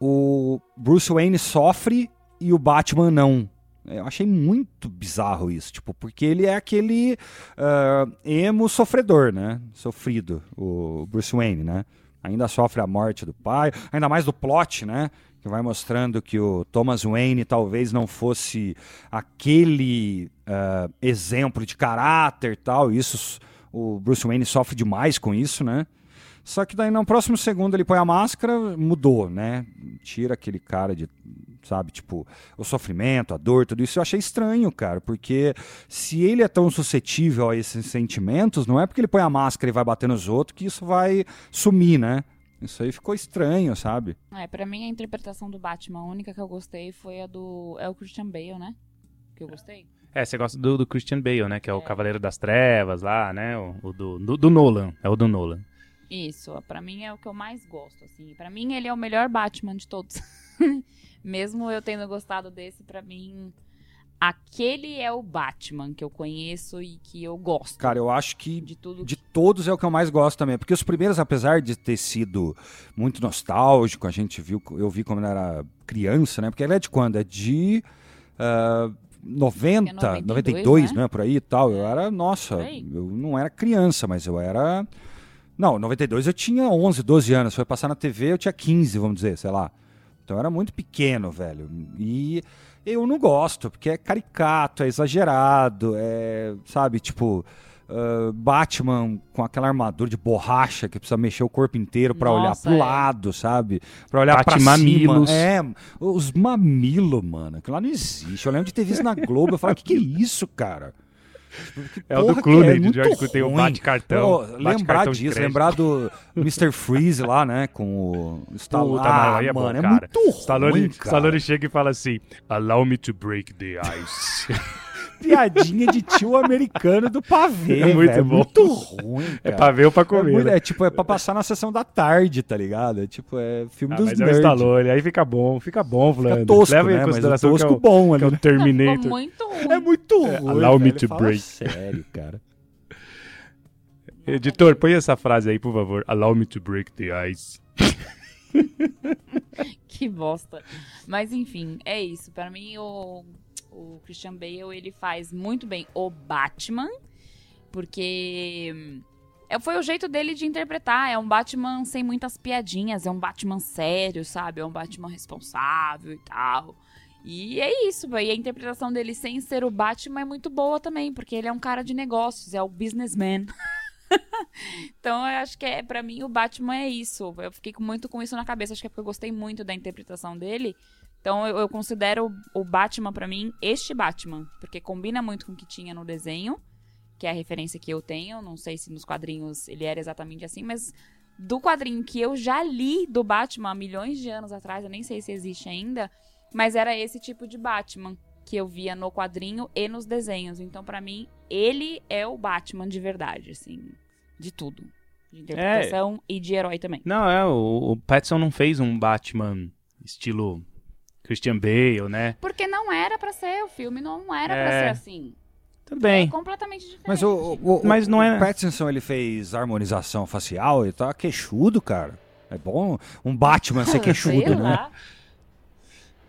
o Bruce Wayne sofre e o Batman não. Eu achei muito bizarro isso, tipo, porque ele é aquele ah, emo sofredor, né? Sofrido, o Bruce Wayne, né? Ainda sofre a morte do pai, ainda mais do plot, né? Que vai mostrando que o Thomas Wayne talvez não fosse aquele ah, exemplo de caráter tal. Isso, o Bruce Wayne sofre demais com isso, né? Só que daí no próximo segundo ele põe a máscara, mudou, né? Tira aquele cara de, sabe, tipo, o sofrimento, a dor, tudo isso. Eu achei estranho, cara, porque se ele é tão suscetível a esses sentimentos, não é porque ele põe a máscara e vai bater nos outros que isso vai sumir, né? Isso aí ficou estranho, sabe? É, pra mim a interpretação do Batman, a única que eu gostei foi a do. É o Christian Bale, né? Que eu gostei. É, você gosta do, do Christian Bale, né? Que é o Cavaleiro das Trevas lá, né? O, o do, do, do Nolan. É o do Nolan. Isso, pra mim é o que eu mais gosto, assim. Pra mim ele é o melhor Batman de todos. Mesmo eu tendo gostado desse, pra mim aquele é o Batman que eu conheço e que eu gosto. Cara, eu acho que de tudo. de todos é o que eu mais gosto também. Porque os primeiros, apesar de ter sido muito nostálgico, a gente viu, eu vi quando eu era criança, né? Porque ele é de quando? É de ah, 90, É 92, 92, né? né? Por aí e tal. Eu era, nossa, eu não era criança, mas eu era. Não, 92 eu tinha 11, 12 anos. Foi passar na TV, eu tinha 15, vamos dizer, sei lá. Então eu era muito pequeno, velho. E eu não gosto, porque é caricato, é exagerado, é, sabe, tipo, ah, Batman com aquela armadura de borracha que precisa mexer o corpo inteiro pra olhar pro é. lado, sabe? Pra olhar pra cima. Bate-mamilos. É, os mamilos, mano, aquilo lá não existe. Eu lembro de ter visto na Globo, eu falei, o que, que é isso, cara? É o do porra que é? de George, que tem o ruim. bate-cartão, Ô, bate-cartão lembrar de disso, lembrar do Mr. Freeze lá, né, com o Stallone. Puta, aí é bom, mano, cara. é muito ruim, cara. Stallone chega e fala assim: Allow me to break the ice. piadinha de tio americano do pavê, É muito bom. muito ruim, cara. é pra ver ou pra É, comer. muito- né? é tipo, é pra passar na sessão da tarde, tá ligado? É tipo, é filme Ah, dos mas é o nerds. Stallone, aí fica bom, fica bom, Fica Flanders. tosco, Leva em né? Mas o consideração que é tosco o, bom que ali, é o né? Ficou Terminator. muito ruim. É muito ruim, allow me to break. sério, cara. Editor, põe essa frase aí, por favor. Allow me to break the ice. Que bosta. Mas enfim, é isso. Pra mim, o, o Christian Bale, ele faz muito bem o Batman, porque hum, é, foi o jeito dele de interpretar. É um Batman sem muitas piadinhas, é um Batman sério, sabe? É um Batman responsável e tal. E é isso, e a interpretação dele sem ser o Batman é muito boa também, porque ele é um cara de negócios, é o businessman. então eu acho que é para mim o Batman é isso. Eu fiquei muito com isso na cabeça, acho que é porque eu gostei muito da interpretação dele. Então eu, eu considero o Batman para mim este Batman, porque combina muito com o que tinha no desenho, que é a referência que eu tenho. Não sei se nos quadrinhos ele era exatamente assim, mas do quadrinho que eu já li do Batman há milhões de anos atrás, eu nem sei se existe ainda, mas era esse tipo de Batman que eu via no quadrinho e nos desenhos. Então, para mim, ele é o Batman de verdade, assim, de tudo. De interpretação é... e de herói também. Não, é, o, o Pattinson não fez um Batman estilo Christian Bale, né? Porque não era para ser, o filme não era é... para ser assim. Tudo bem. É completamente diferente. Mas o, o, Mas não é... o Pattinson ele fez harmonização facial, ele tá queixudo, cara. É bom um Batman ser queixudo, né? Lá.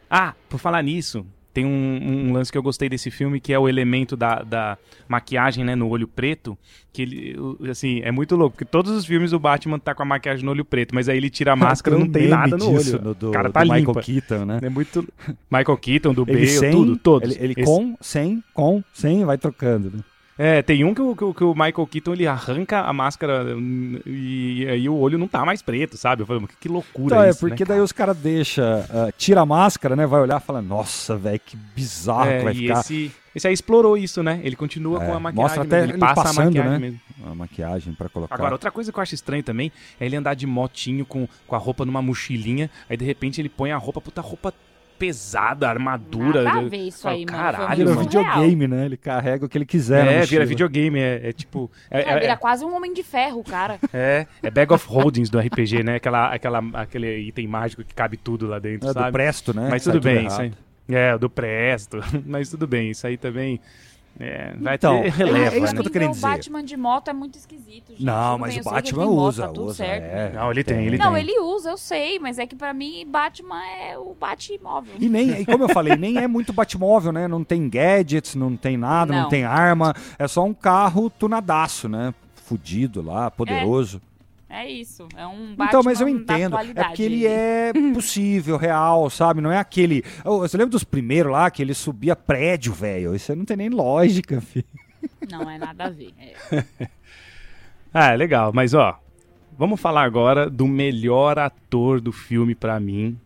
Ah, por falar nisso, tem um, um, lance que eu gostei desse filme, que é o elemento da, da maquiagem, né, no olho preto, que ele, assim, é muito louco, porque todos os filmes o Batman tá com a maquiagem no olho preto, mas aí ele tira a máscara, não tem nada no olho. No, do, o cara tá do Michael Keaton, né? É muito... Michael Keaton, do Bale, sem, tudo, todos. Ele, ele com, sem, com, sem, vai trocando, né? É, tem um que o, que o, Michael Keaton ele arranca a máscara e aí o olho não tá mais preto, sabe? Eu falei, que loucura então, é, isso, É, porque né, daí os caras deixam, uh, tira a máscara, né? Vai olhar e fala, nossa, velho, que bizarro é, que vai e ficar. Esse, esse aí explorou isso, né? Ele continua é, com a maquiagem. Mostra até ele, ele passa passando, a maquiagem né? mesmo. A maquiagem para colocar. Agora, outra coisa que eu acho estranho também é ele andar de motinho com, com a roupa numa mochilinha, aí de repente ele põe a roupa, puta roupa pesada, armadura. Nada a ver isso aí, mano. Caralho, vira videogame, né? Ele carrega o que ele quiser. É, vira videogame, é, é tipo. É, é, vira é, quase um homem de ferro, cara. É, é Bag of Holdings do RPG, né? Aquela, aquela, aquele item mágico que cabe tudo lá dentro, é, sabe? do Presto, né? Mas tudo bem, isso aí. É, do Presto. Mas tudo bem, isso aí também. É, vai então, ter releva, é, isso né? que eu tô querendo dizer. O Batman de moto é muito esquisito, gente. Não, mas o Batman usa, moto, tá usa. É. Não, ele tem, ele não, tem. ele usa, eu sei, mas é que pra mim Batman é o Batmóvel. E nem, e como eu falei, nem é muito Batmóvel, né? Não tem gadgets, não tem nada, não, não tem arma. É só um carro tunadaço, né? Fudido lá, poderoso. É. É isso, é um Batman Então, mas eu entendo. É porque ele é possível, real, sabe? Não é aquele. Você lembra dos primeiros lá que ele subia prédio, velho? Isso não tem nem lógica, filho. Não é nada a ver. É. ah, é legal, mas ó, vamos falar agora do melhor ator do filme para mim,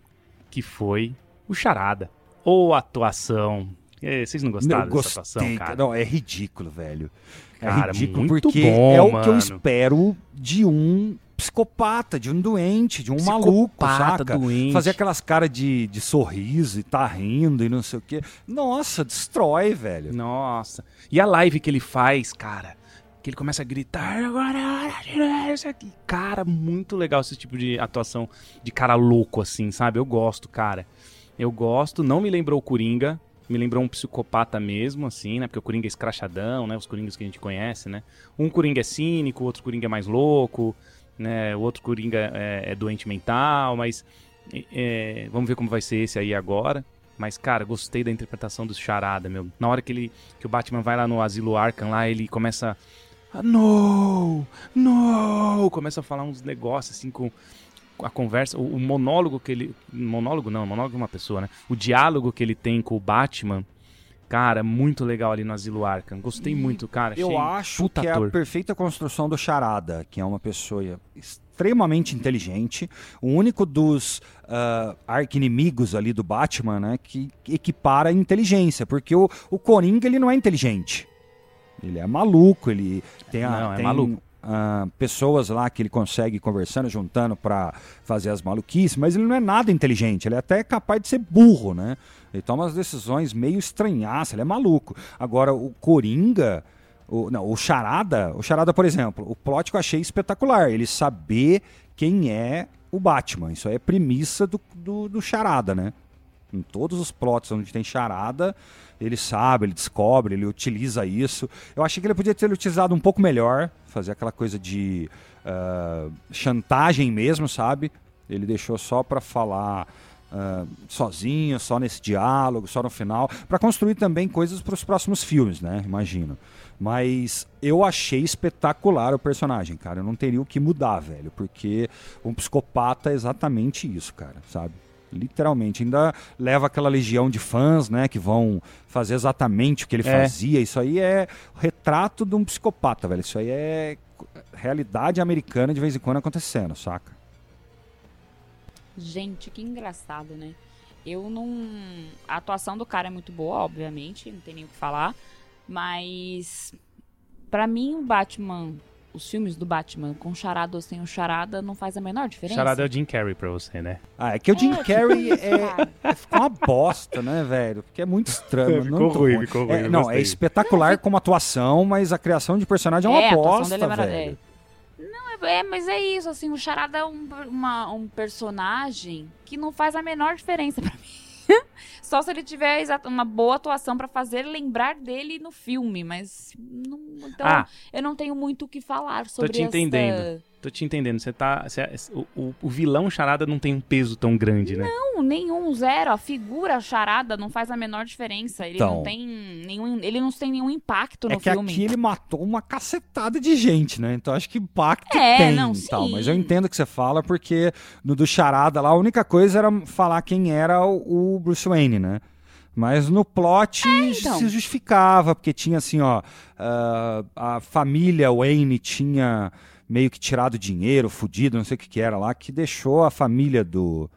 que foi o Charada. Ou atuação. É, vocês não gostaram não, dessa atuação, cara? Não, é ridículo, velho. É cara, ridículo muito porque bom, é o mano. que eu espero de um psicopata, de um doente, de um maluco, saca? Doente. Fazer aquelas caras de, de sorriso e tá rindo e não sei o quê. Nossa, destrói, velho. Nossa. E a live que ele faz, cara? Que ele começa a gritar agora aqui. Cara, muito legal esse tipo de atuação de cara louco, assim, sabe? Eu gosto, cara. Eu gosto. Não me lembrou o Coringa, me lembrou um psicopata mesmo, assim, né? Porque o Coringa é escrachadão, né? Os Coringas que a gente conhece, né? Um Coringa é cínico, o outro Coringa é mais louco, né? O outro Coringa é, é doente mental, mas é, vamos ver como vai ser esse aí agora. Mas, cara, gostei da interpretação do Charada, meu. Na hora que, ele, que o Batman vai lá no asilo Arkham, lá, ele começa... Ah, no! No! Começa a falar uns negócios, assim, com a conversa, o, o, monólogo que ele. Monólogo não, monólogo é uma pessoa, né? O diálogo que ele tem com o Batman. Cara, muito legal ali no Asilo Arkham. Gostei muito, cara. Eu acho que ator. é a perfeita construção do Charada, que é uma pessoa extremamente inteligente, o único dos uh, arqui-inimigos ali do Batman, né, que equipara a inteligência, porque o, o Coringa ele não é inteligente. Ele é maluco, ele tem a. Não, é tem, maluco uh, pessoas lá que ele consegue conversando, juntando para fazer as maluquices, mas ele não é nada inteligente, ele é até capaz de ser burro, né? Ele toma as decisões meio estranhaças, ele é maluco. Agora, o Coringa, o, não, o Charada, o Charada, por exemplo, o plot que eu achei espetacular, ele saber quem é o Batman. Isso aí é premissa do, do, do Charada, né? Em todos os plots onde tem charada, ele sabe, ele descobre, ele utiliza isso. Eu achei que ele podia ter utilizado um pouco melhor, fazer aquela coisa de uh, chantagem mesmo, sabe? Ele deixou só para falar uh, sozinho, só nesse diálogo, só no final, para construir também coisas para os próximos filmes, né? Imagino. Mas eu achei espetacular o personagem, cara. Eu não teria o que mudar, velho, porque um psicopata é exatamente isso, cara, sabe? Literalmente. Ainda leva aquela legião de fãs, né? Que vão fazer exatamente o que ele É. fazia. Isso aí é o retrato de um psicopata, velho. Isso aí é realidade americana de vez em quando acontecendo, saca? Gente, que engraçado, né? Eu não. A atuação do cara é muito boa, obviamente, não tem nem o que falar. Mas. Pra mim, o Batman. Os filmes do Batman, com charada ou sem o charada, não faz a menor diferença. Charada é o Jim Carrey pra você, né? Ah, é que o Jim É, Carrey é, é- ficou uma bosta, né, velho? Porque é muito estranho. Ficou muito ruim, ficou ruim, É, não, gostei. é espetacular como atuação, mas a criação de personagem é uma É, bosta, é velho. Não, é, é, mas é isso, assim, o Charada é um, uma- um personagem que não faz a menor diferença pra mim. Só se ele tiver uma boa atuação pra fazer lembrar dele no filme, mas não, então Ah. eu não tenho muito o que falar sobre te essa- entendendo. Tô te entendendo. Você tá. você- o, o- vilão charada não tem um peso tão grande, né? Não, nenhum, zero. A figura charada não faz a menor diferença. Ele Então. não tem nenhum. Ele não tem nenhum impacto no É que filme. aqui ele matou uma cacetada de gente, né? Então acho que impacto É, tem não, e tal. sim. Mas eu entendo o que você fala, porque no do Charada lá, a única coisa era falar quem era o, o Bruce Wayne, né? Mas no plot então. se justificava, porque tinha assim, ó. ah, a família Wayne tinha meio que tirado dinheiro, fudido, não sei o que, que era lá, que deixou a família do,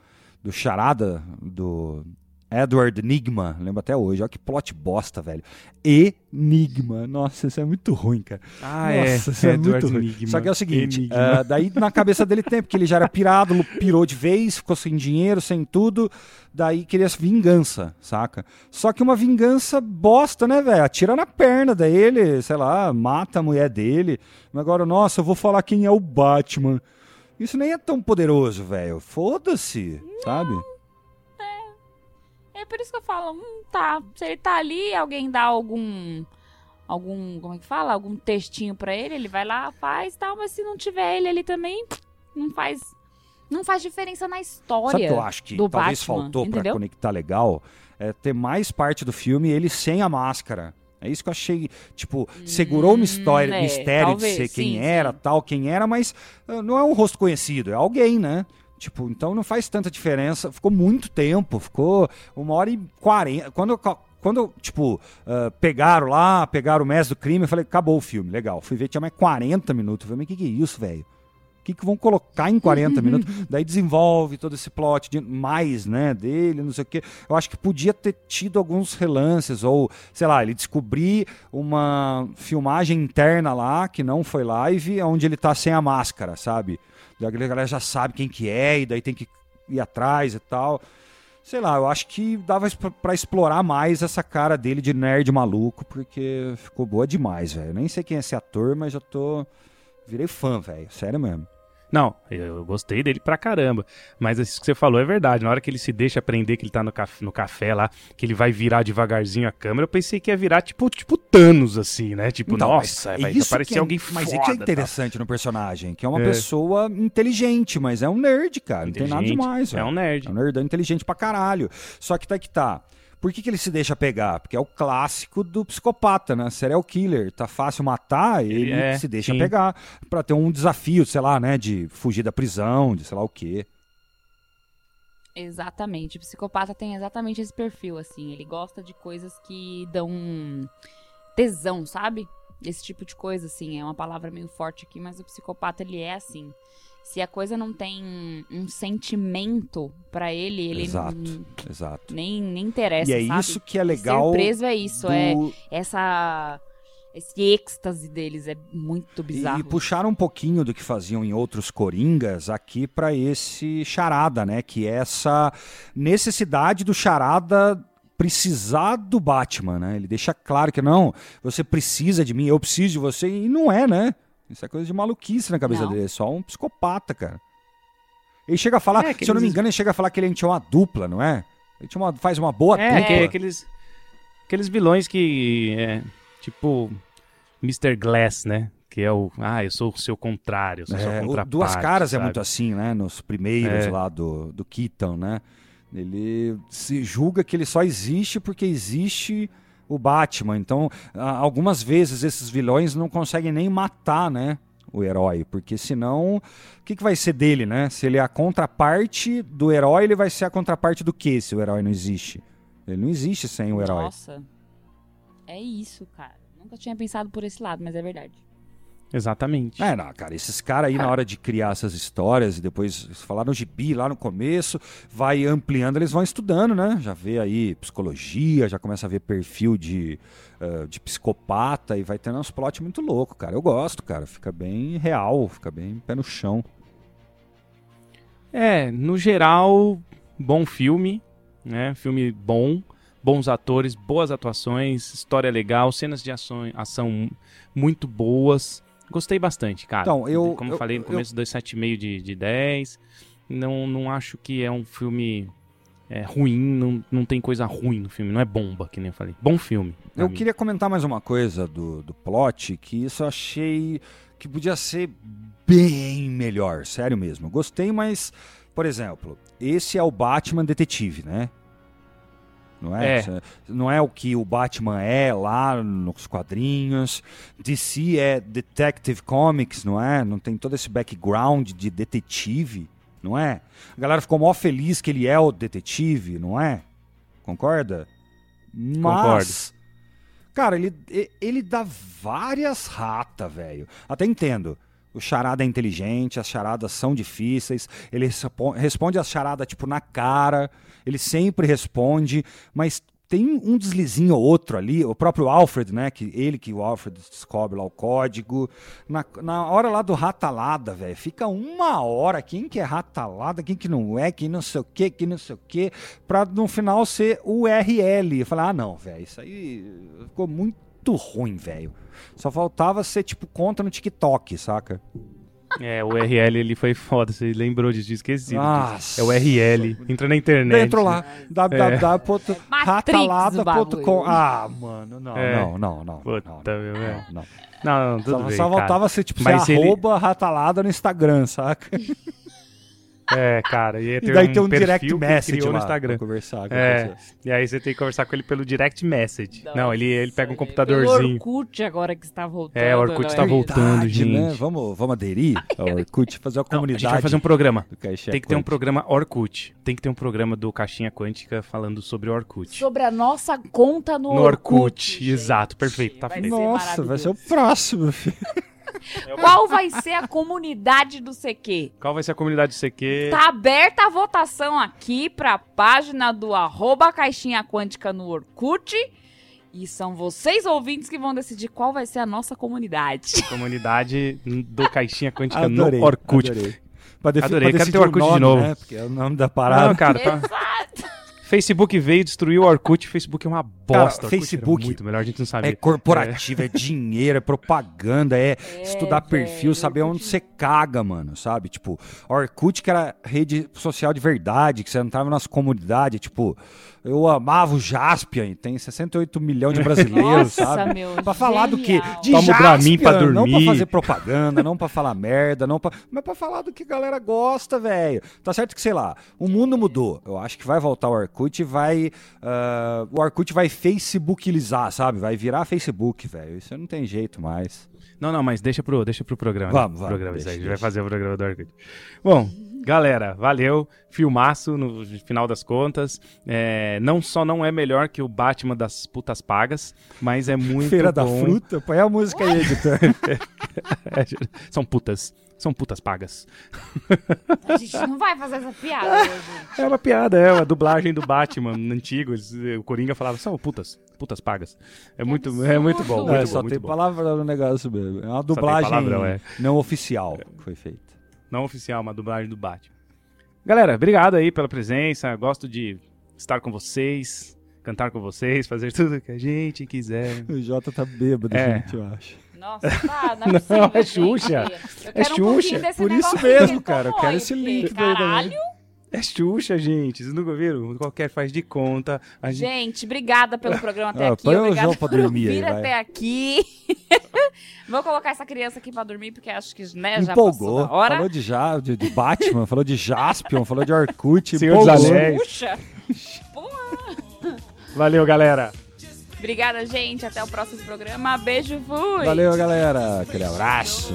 do Charada, do Edward Enigma, lembro até hoje. Olha que plot bosta, velho. Enigma. Nossa, isso é muito ruim, cara. Ah, Nossa, isso é Edward muito ruim. Enigma. Só que é o seguinte, ah, daí na cabeça dele tem, porque ele já era pirado, pirou de vez, ficou sem dinheiro, sem tudo, daí queria vingança, saca? Só que uma vingança bosta, né, velho? Atira na perna dele, sei lá, mata a mulher dele. Mas agora, nossa, eu vou falar quem é o Batman. Isso nem é tão poderoso, velho. Foda-se, sabe? É por isso que eu falo, hum, tá. Se ele tá ali, alguém dá algum. Algum. Como é que fala? Algum textinho pra ele, ele vai lá, faz tal, mas se não tiver ele ali também, não faz. Não faz diferença na história. Sabe que eu acho que talvez Batman, faltou pra entendeu? conectar legal? É ter mais parte do filme ele sem a máscara. É isso que eu achei, tipo, segurou o mistério, é, mistério talvez, de ser quem sim, era, sim. tal, quem era, mas ah, não é um rosto conhecido, é alguém, né? Tipo, então não faz tanta diferença. Ficou muito tempo, ficou uma hora e quarenta. Quando, quando tipo, ah, pegaram lá, pegaram o mestre do crime, eu falei, acabou o filme, legal. Fui ver, tinha mais 40 minutos. Eu falei, mas o que, que é isso, velho? O que, que vão colocar em 40 minutos? Daí desenvolve todo esse plot de mais, né, dele, não sei o quê. Eu acho que podia ter tido alguns relances, ou, sei lá, ele descobrir uma filmagem interna lá, que não foi live, onde ele tá sem a máscara, sabe? A galera já sabe quem que é, e daí tem que ir atrás e tal. Sei lá, eu acho que dava pra explorar mais essa cara dele de nerd maluco, porque ficou boa demais, velho. Nem sei quem é esse ator, mas já tô. Virei fã, velho. Sério mesmo. Não, eu, gostei dele pra caramba. Mas isso que você falou é verdade. Na hora que ele se deixa aprender que ele tá no café, no café lá, que ele vai virar devagarzinho a câmera, eu pensei que ia virar tipo, tipo Thanos, assim, né? Tipo, Então, nossa, mas vai isso aparecer que é- alguém Mas foda. isso que é tal. interessante no personagem, que é uma É. pessoa inteligente, mas é um nerd, cara. Não tem nada demais, É um nerd. É um nerdão inteligente pra caralho. Só que tá que tá. Por que, que ele se deixa pegar? Porque é o clássico do psicopata, né? Serial killer. Tá fácil matar, ele, Ele é, se deixa sim. pegar. Pra ter um desafio, sei lá, né? De fugir da prisão, de sei lá o quê. Exatamente. O psicopata tem exatamente esse perfil, assim. Ele gosta de coisas que dão tesão, sabe? Esse tipo de coisa, assim. É uma palavra meio forte aqui, mas o psicopata, ele é assim. Se a coisa não tem um sentimento pra ele, ele Exato, não- exato. nem, nem interessa, E é sabe? isso que é legal. Ser preso é isso, do- é essa... Esse êxtase deles é muito bizarro. E puxaram um pouquinho do que faziam em outros Coringas aqui pra esse charada, né? Que é essa necessidade do charada precisar do Batman, né? Ele deixa claro que não, você precisa de mim, eu preciso de você, e não é, né? Isso é coisa de maluquice na cabeça Não. dele, é só um psicopata, cara. Ele chega a falar, É, se eu não me engano, ele chega a falar que ele tinha uma dupla, não é? Ele tinha uma, faz uma boa É, dupla. que- aqueles, aqueles vilões que é tipo Mr. Glass, né? Que é o, ah, eu sou o seu contrário, eu sou É, seu o contraparte. Duas Caras é sabe? muito assim, né? Nos primeiros É. lá do, do Keaton, né? Ele se julga que ele só existe porque existe o Batman. Então, algumas vezes esses vilões não conseguem nem matar, né? o herói, porque senão, o que, que vai ser dele, né? Se ele é a contraparte do herói, ele vai ser a contraparte do quê se o herói não existe? Ele não existe sem o herói. Nossa. É isso, cara. Nunca tinha pensado por esse lado, mas é verdade. Exatamente. É, não, cara, esses caras aí na hora de criar essas histórias e depois falaram no gibi lá no começo, vai ampliando, eles vão estudando, né? Já vê aí psicologia, já começa a ver perfil de, uh, de psicopata e vai tendo uns plot muito louco, cara. Eu gosto, cara, fica bem real, fica bem pé no chão. É, no geral, bom filme, né? Filme bom, bons atores, boas atuações, história legal, cenas de ação, ação muito boas. Gostei bastante, cara. Então, eu- Como eu- falei no eu- começo, 2,7,5 de, de 10. Não, não acho que é um filme é, ruim, não, não tem coisa ruim no filme, não é bomba, que nem eu falei. Bom filme. Eu mim. queria comentar mais uma coisa do, do plot, que isso eu achei que podia ser bem melhor, sério mesmo. Eu Gostei, mas, por exemplo, esse é o Batman detetive, né? Não é? É. Não é o que o Batman é lá nos quadrinhos. DC é Detective Comics, não é? Não tem todo esse background de detetive, não é? A galera ficou mó feliz que ele é o detetive, não é? Concorda? Mas, cara, ele, ele dá várias ratas, velho. Até entendo. O charada é inteligente, as charadas são difíceis. Ele respo- responde as charadas, tipo, na cara. Ele sempre responde, mas tem um deslizinho ou outro ali. O próprio Alfred, né? Que ele que o Alfred descobre lá o código. Na, na hora lá do ratalada, velho, fica uma hora. Quem que é ratalada, quem que não é, quem não sei o que, quem não sei o que, pra no final ser URL. Falei, ah, não, velho, isso aí ficou muito ruim, velho. Só faltava ser tipo conta no TikTok, saca? É, o URL ele foi foda, você lembrou disso, tinha esquecido. Nossa. É o URL. Entra na internet. Entrou lá, www.ratalada.com. bagulho. Ah, mano, não, É. não, não, não. Puta, não, meu, não, é. não. Não, não, tudo Só, bem, só cara. faltava ser tipo Mas ser ele- arroba ratalada no Instagram, saca? É, cara, ia E ter daí um tem um direct message lá no Instagram. conversar com É, e aí você tem que conversar com ele pelo direct message. Não, ele, ele pega um Pelo computadorzinho. Orkut agora que está voltando. É, o Orkut não tá é? voltando. Verdade, gente. né? Vamos, vamos aderir ao Orkut, fazer uma Não, a comunidade. gente vai fazer um programa. Tem que ter um programa Orkut. Tem que ter um programa do Caixinha Quântica falando sobre o Orkut. Sobre a nossa conta no, No Orkut, gente. exato, perfeito, tá Vai Nossa, vai ser o próximo. filho. Qual vai ser a comunidade do CQ? Qual vai ser a comunidade do CQ? Tá aberta a votação aqui pra página do arroba Caixinha Quântica no Orkut. E são vocês ouvintes que vão decidir qual vai ser a nossa comunidade. Comunidade do Caixinha Quântica Adorei, no Orkut. Adorei. Pra defi- Adorei, pra quero ter o Orkut o de nome, novo. Né? Porque é o nome da parada. Não, cara, tá- Exato. Facebook veio, destruiu o Orkut. Facebook é uma bosta. Cara, Facebook muito melhor, a gente não É sabia. corporativo, é. dinheiro, é propaganda, é, É, estudar perfil, velho, saber onde você caga, mano, sabe? Tipo, Orkut que era rede social de verdade, que você entrava nas comunidades, tipo, eu amava o Jaspion, tem 68 milhões de brasileiros, Nossa, sabe? meu, Pra falar do quê? genial. De Toma Dramin pra Jaspion, Não pra dormir. fazer propaganda, não pra falar merda, não pra... mas pra falar do que a galera gosta, velho. Tá certo que, sei lá, o mundo mudou. Eu acho que vai voltar o Orkut e vai... ah, o Orkut vai facebookizar, sabe? Vai virar Facebook, velho. Isso não tem jeito mais. Não, não, mas deixa pro, deixa pro programa. Vamos, né? vamos, Programa, deixa, a gente vai fazer o programa do Orkut. Bom, galera, valeu. Filmaço no final das contas. É, não só não é melhor que o Batman das putas pagas, mas é muito Feira da bom. Fruta? Põe a música aí, editor. É, são putas. São putas pagas. A gente não vai fazer essa piada hoje. É uma piada, é uma dublagem do Batman antigo. eles- O Coringa falava, são putas, putas pagas. É muito, é muito bom, muito É, bom, só muito tem bom. palavra no negócio mesmo. É uma dublagem palavrão, é. não oficial que foi feita. Não oficial, uma dublagem do Batman. Galera, obrigado aí pela presença. Gosto de estar com vocês, cantar com vocês, fazer tudo que a gente quiser. O Jota tá bêbado, É. gente, eu acho. Nossa, tá, não é Não, possível, é gente. Xuxa. Eu É quero um Xuxa. desse Por isso mesmo, que cara, eu quero esse link. Caralho. É Xuxa, gente. Vocês nunca viram? Qualquer faz de conta. A gente... Gente, obrigada pelo programa até Ah, aqui. põe o Obrigada João pra por dormir aí, vir vai. até aqui. Vou colocar essa criança aqui pra dormir, porque acho que né, já Empolgou. passou da hora. Falou de, ja, de, de Batman, falou de Jaspion, falou de Orkut. Senhor dos. Anéis. Puxa. Valeu, galera. Obrigada, gente. Até o próximo programa. Beijo, fui. Valeu, galera. Aquele abraço.